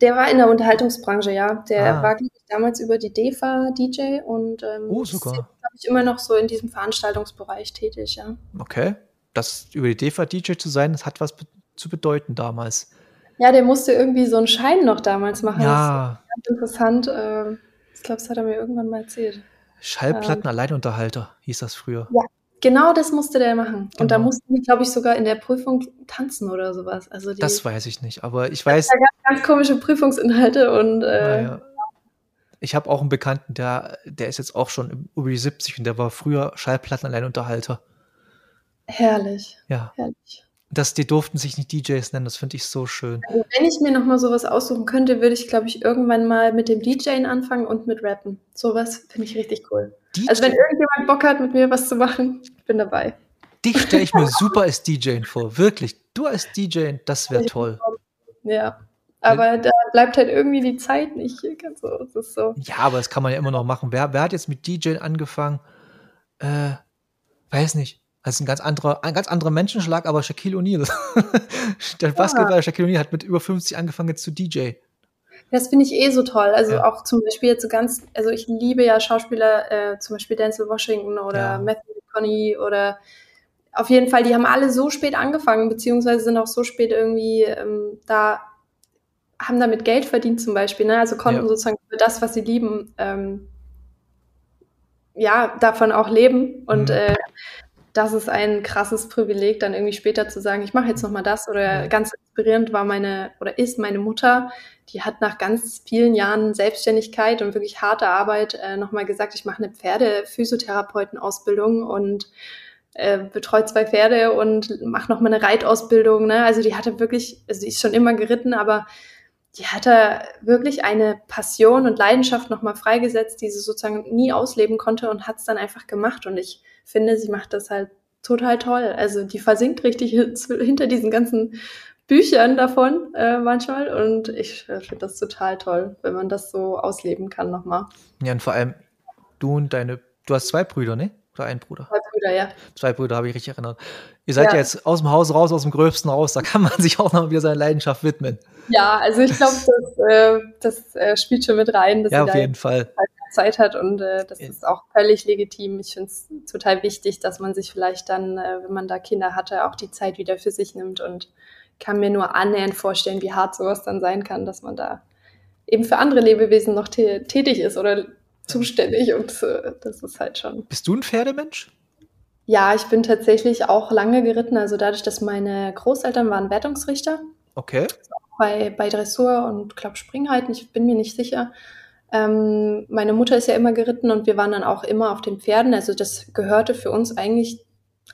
Der war in der Unterhaltungsbranche, ja. Der ah. war damals über die DEFA DJ und ähm, oh, sogar. ist, ich, immer noch so in diesem Veranstaltungsbereich tätig, ja. Okay. Das über die DEFA DJ zu sein, das hat was be zu bedeuten damals. Ja, der musste irgendwie so einen Schein noch damals machen. Ja. Das ist ganz interessant. Äh, ich glaube, das hat er mir irgendwann mal erzählt. Schallplatten-Alleinunterhalter ähm, hieß das früher. Ja, Genau das musste der machen. Genau. Und da genau. mussten die, glaube ich, sogar in der Prüfung tanzen oder sowas. Also die, das weiß ich nicht, aber ich weiß. Da gab ganz komische Prüfungsinhalte und. Äh, naja. Ich habe auch einen Bekannten, der, der ist jetzt auch schon über die 70 und der war früher Schallplattenalleinunterhalter. Herrlich. Ja. Herrlich. Das, die durften sich nicht DJs nennen, das finde ich so schön. Also wenn ich mir nochmal sowas aussuchen könnte, würde ich, glaube ich, irgendwann mal mit dem DJen anfangen und mit Rappen. Sowas finde ich richtig cool. DJ? Also wenn irgendjemand Bock hat, mit mir was zu machen, ich bin dabei. Dich stelle ich mir super als DJ vor, wirklich. Du als DJ, das wäre toll. Ja, aber da bleibt halt irgendwie die Zeit nicht. So, so. Ja, aber das kann man ja immer noch machen. Wer, wer hat jetzt mit DJ angefangen? Äh, weiß nicht. Das ist ein ganz anderer, ein ganz anderer Menschenschlag, aber Shaquille O'Neal. der Basketballer Shaquille O'Neal hat mit über 50 angefangen jetzt zu DJ. Das finde ich eh so toll. Also ja. auch zum Beispiel jetzt so ganz, also ich liebe ja Schauspieler, äh, zum Beispiel Denzel Washington oder ja. Matthew McConaughey oder auf jeden Fall, die haben alle so spät angefangen, beziehungsweise sind auch so spät irgendwie ähm, da, haben damit Geld verdient zum Beispiel, ne? Also konnten ja. sozusagen für das, was sie lieben, ähm, ja, davon auch leben. Und mhm. äh, das ist ein krasses Privileg, dann irgendwie später zu sagen, ich mache jetzt noch mal das. Oder ganz inspirierend war meine oder ist meine Mutter, die hat nach ganz vielen Jahren Selbstständigkeit und wirklich harter Arbeit äh, noch mal gesagt, ich mache eine Pferdephysiotherapeutenausbildung und äh, betreut zwei Pferde und mache noch mal eine Reitausbildung. Ne? Also die hatte wirklich, also die ist schon immer geritten, aber die hatte wirklich eine Passion und Leidenschaft noch mal freigesetzt, die sie sozusagen nie ausleben konnte und hat es dann einfach gemacht. Und ich finde, sie macht das halt total toll. Also die versinkt richtig hinter diesen ganzen Büchern davon äh, manchmal und ich äh, finde das total toll, wenn man das so ausleben kann nochmal. Ja, und vor allem du und deine, du hast zwei Brüder, ne? Oder ein Bruder? Zwei Brüder, ja. Zwei Brüder, habe ich richtig erinnert. Ihr seid ja. ja. jetzt aus dem Haus raus, aus dem Gröbsten raus, da kann man sich auch noch wieder seiner Leidenschaft widmen. Ja, also ich glaube, das, äh, das äh, spielt schon mit rein. Dass ja, auf jeden Fall. Halt Zeit hat und äh, das ist auch völlig legitim. Ich finde es total wichtig, dass man sich vielleicht dann, wenn man da Kinder hatte, auch die Zeit wieder für sich nimmt und kann mir nur annähernd vorstellen, wie hart sowas dann sein kann, dass man da eben für andere Lebewesen noch tätig ist oder zuständig und äh, das ist halt schon. Bist du ein Pferdemensch? Ja, ich bin tatsächlich auch lange geritten. Also dadurch, dass meine Großeltern waren Wertungsrichter. Okay. Bei, bei Dressur und glaube ich bin mir nicht sicher. Ähm, meine Mutter ist ja immer geritten und wir waren dann auch immer auf den Pferden. Also das gehörte für uns eigentlich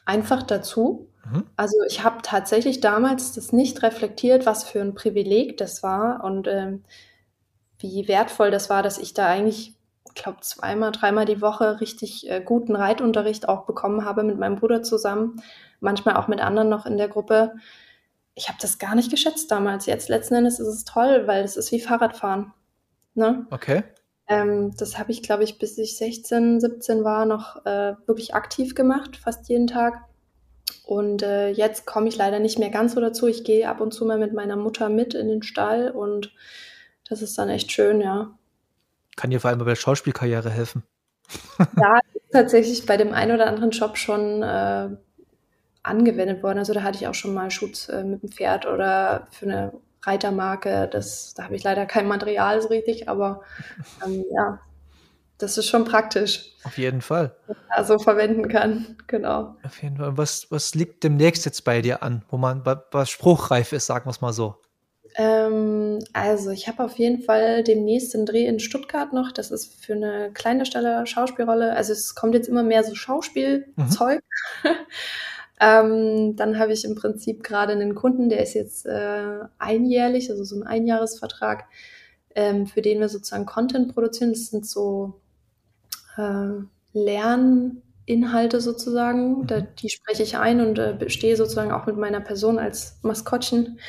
einfach dazu. Mhm. Also ich habe tatsächlich damals das nicht reflektiert, was für ein Privileg das war und ähm, wie wertvoll das war, dass ich da eigentlich, ich glaube, zweimal, dreimal die Woche richtig äh, guten Reitunterricht auch bekommen habe mit meinem Bruder zusammen, manchmal auch mit anderen noch in der Gruppe. Ich habe das gar nicht geschätzt damals. Jetzt letzten Endes ist es toll, weil es ist wie Fahrradfahren. Ne? Okay. Ähm, das habe ich, glaube ich, bis ich 16, 17 war, noch äh, wirklich aktiv gemacht, fast jeden Tag. Und äh, jetzt komme ich leider nicht mehr ganz so dazu. Ich gehe ab und zu mal mit meiner Mutter mit in den Stall und das ist dann echt schön, ja. Kann dir vor allem bei der Schauspielkarriere helfen. ja, tatsächlich bei dem einen oder anderen Job schon äh, angewendet worden. Also da hatte ich auch schon mal Schutz äh, mit dem Pferd oder für eine Reitermarke. Das, da habe ich leider kein Material so richtig, aber ähm, ja, das ist schon praktisch. Auf jeden Fall. Also verwenden kann, genau. Auf jeden Fall. Was, was liegt demnächst jetzt bei dir an, wo man was spruchreif ist, sagen wir es mal so? Ähm, also ich habe auf jeden Fall demnächst einen Dreh in Stuttgart noch. Das ist für eine kleine Stelle Schauspielrolle. Also es kommt jetzt immer mehr so Schauspielzeug. Mhm. ähm, dann habe ich im Prinzip gerade einen Kunden, der ist jetzt äh, einjährlich, also so ein Einjahresvertrag, ähm, für den wir sozusagen Content produzieren. Das sind so äh, Lerninhalte sozusagen. Mhm. Da, die spreche ich ein und äh, stehe sozusagen auch mit meiner Person als Maskottchen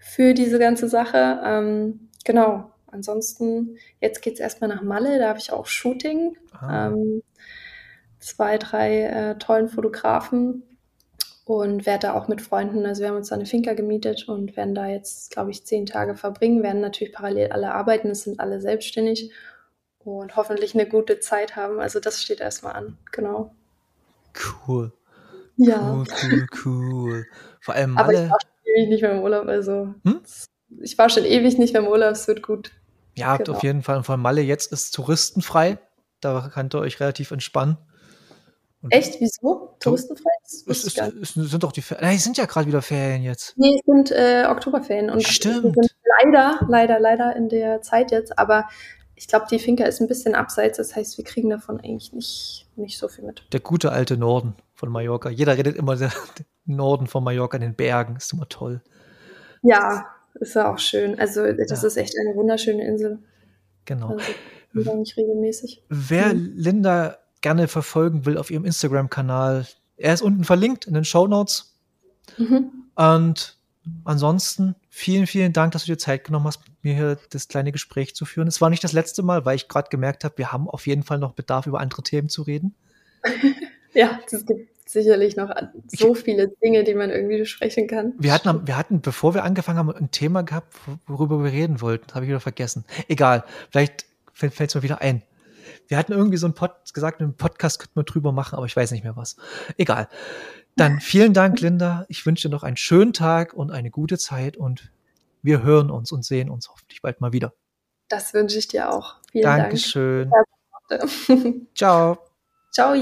für diese ganze Sache. Ähm, genau. Ansonsten, jetzt geht es erstmal nach Malle, da habe ich auch Shooting. Ah. Ähm, zwei, drei äh, tollen Fotografen und werde da auch mit Freunden, also wir haben uns da eine Finca gemietet und werden da jetzt, glaube ich, zehn Tage verbringen, werden natürlich parallel alle arbeiten, es sind alle selbstständig und hoffentlich eine gute Zeit haben. Also das steht erstmal an, genau. Cool. Ja. Cool, cool, cool. Vor allem Malle ewig nicht mehr im Urlaub. Also hm? ich war schon ewig nicht mehr im Urlaub, es wird gut. Ja, genau. auf jeden Fall. Und von Malle jetzt ist touristenfrei. Da könnt ihr euch relativ entspannen. Und Echt? Wieso? Touristenfrei? Es, ist, es sind doch die Ferien. Nein, es sind ja gerade wieder Ferien jetzt. Nee, es sind äh, Oktoberferien. Und Stimmt. Wir sind leider, leider, leider in der Zeit jetzt. Aber ich glaube, die Finca ist ein bisschen abseits. Das heißt, wir kriegen davon eigentlich nicht, nicht so viel mit. Der gute alte Norden von Mallorca. Jeder redet immer der, Norden von Mallorca in den Bergen. Ist immer toll. Ja, ist ja auch schön. Also das ja. ist echt eine wunderschöne Insel. Genau. Also, nicht regelmäßig. Wer mhm. Linda gerne verfolgen will auf ihrem Instagram-Kanal, er ist unten verlinkt in den Show Notes. Mhm. Und ansonsten vielen, vielen Dank, dass du dir Zeit genommen hast, mir hier das kleine Gespräch zu führen. Es war nicht das letzte Mal, weil ich gerade gemerkt habe, wir haben auf jeden Fall noch Bedarf, über andere Themen zu reden. ja, es gibt sicherlich noch so viele Dinge, die man irgendwie besprechen kann. Wir hatten, wir hatten, bevor wir angefangen haben, ein Thema gehabt, worüber wir reden wollten. Das habe ich wieder vergessen. Egal, vielleicht fällt es mir wieder ein. Wir hatten irgendwie so einen Pod gesagt, einen Podcast könnte man drüber machen, aber ich weiß nicht mehr was. Egal. Dann vielen Dank, Linda. Ich wünsche dir noch einen schönen Tag und eine gute Zeit und wir hören uns und sehen uns hoffentlich bald mal wieder. Das wünsche ich dir auch. Vielen Dankeschön. Dank. Ciao. Ciao.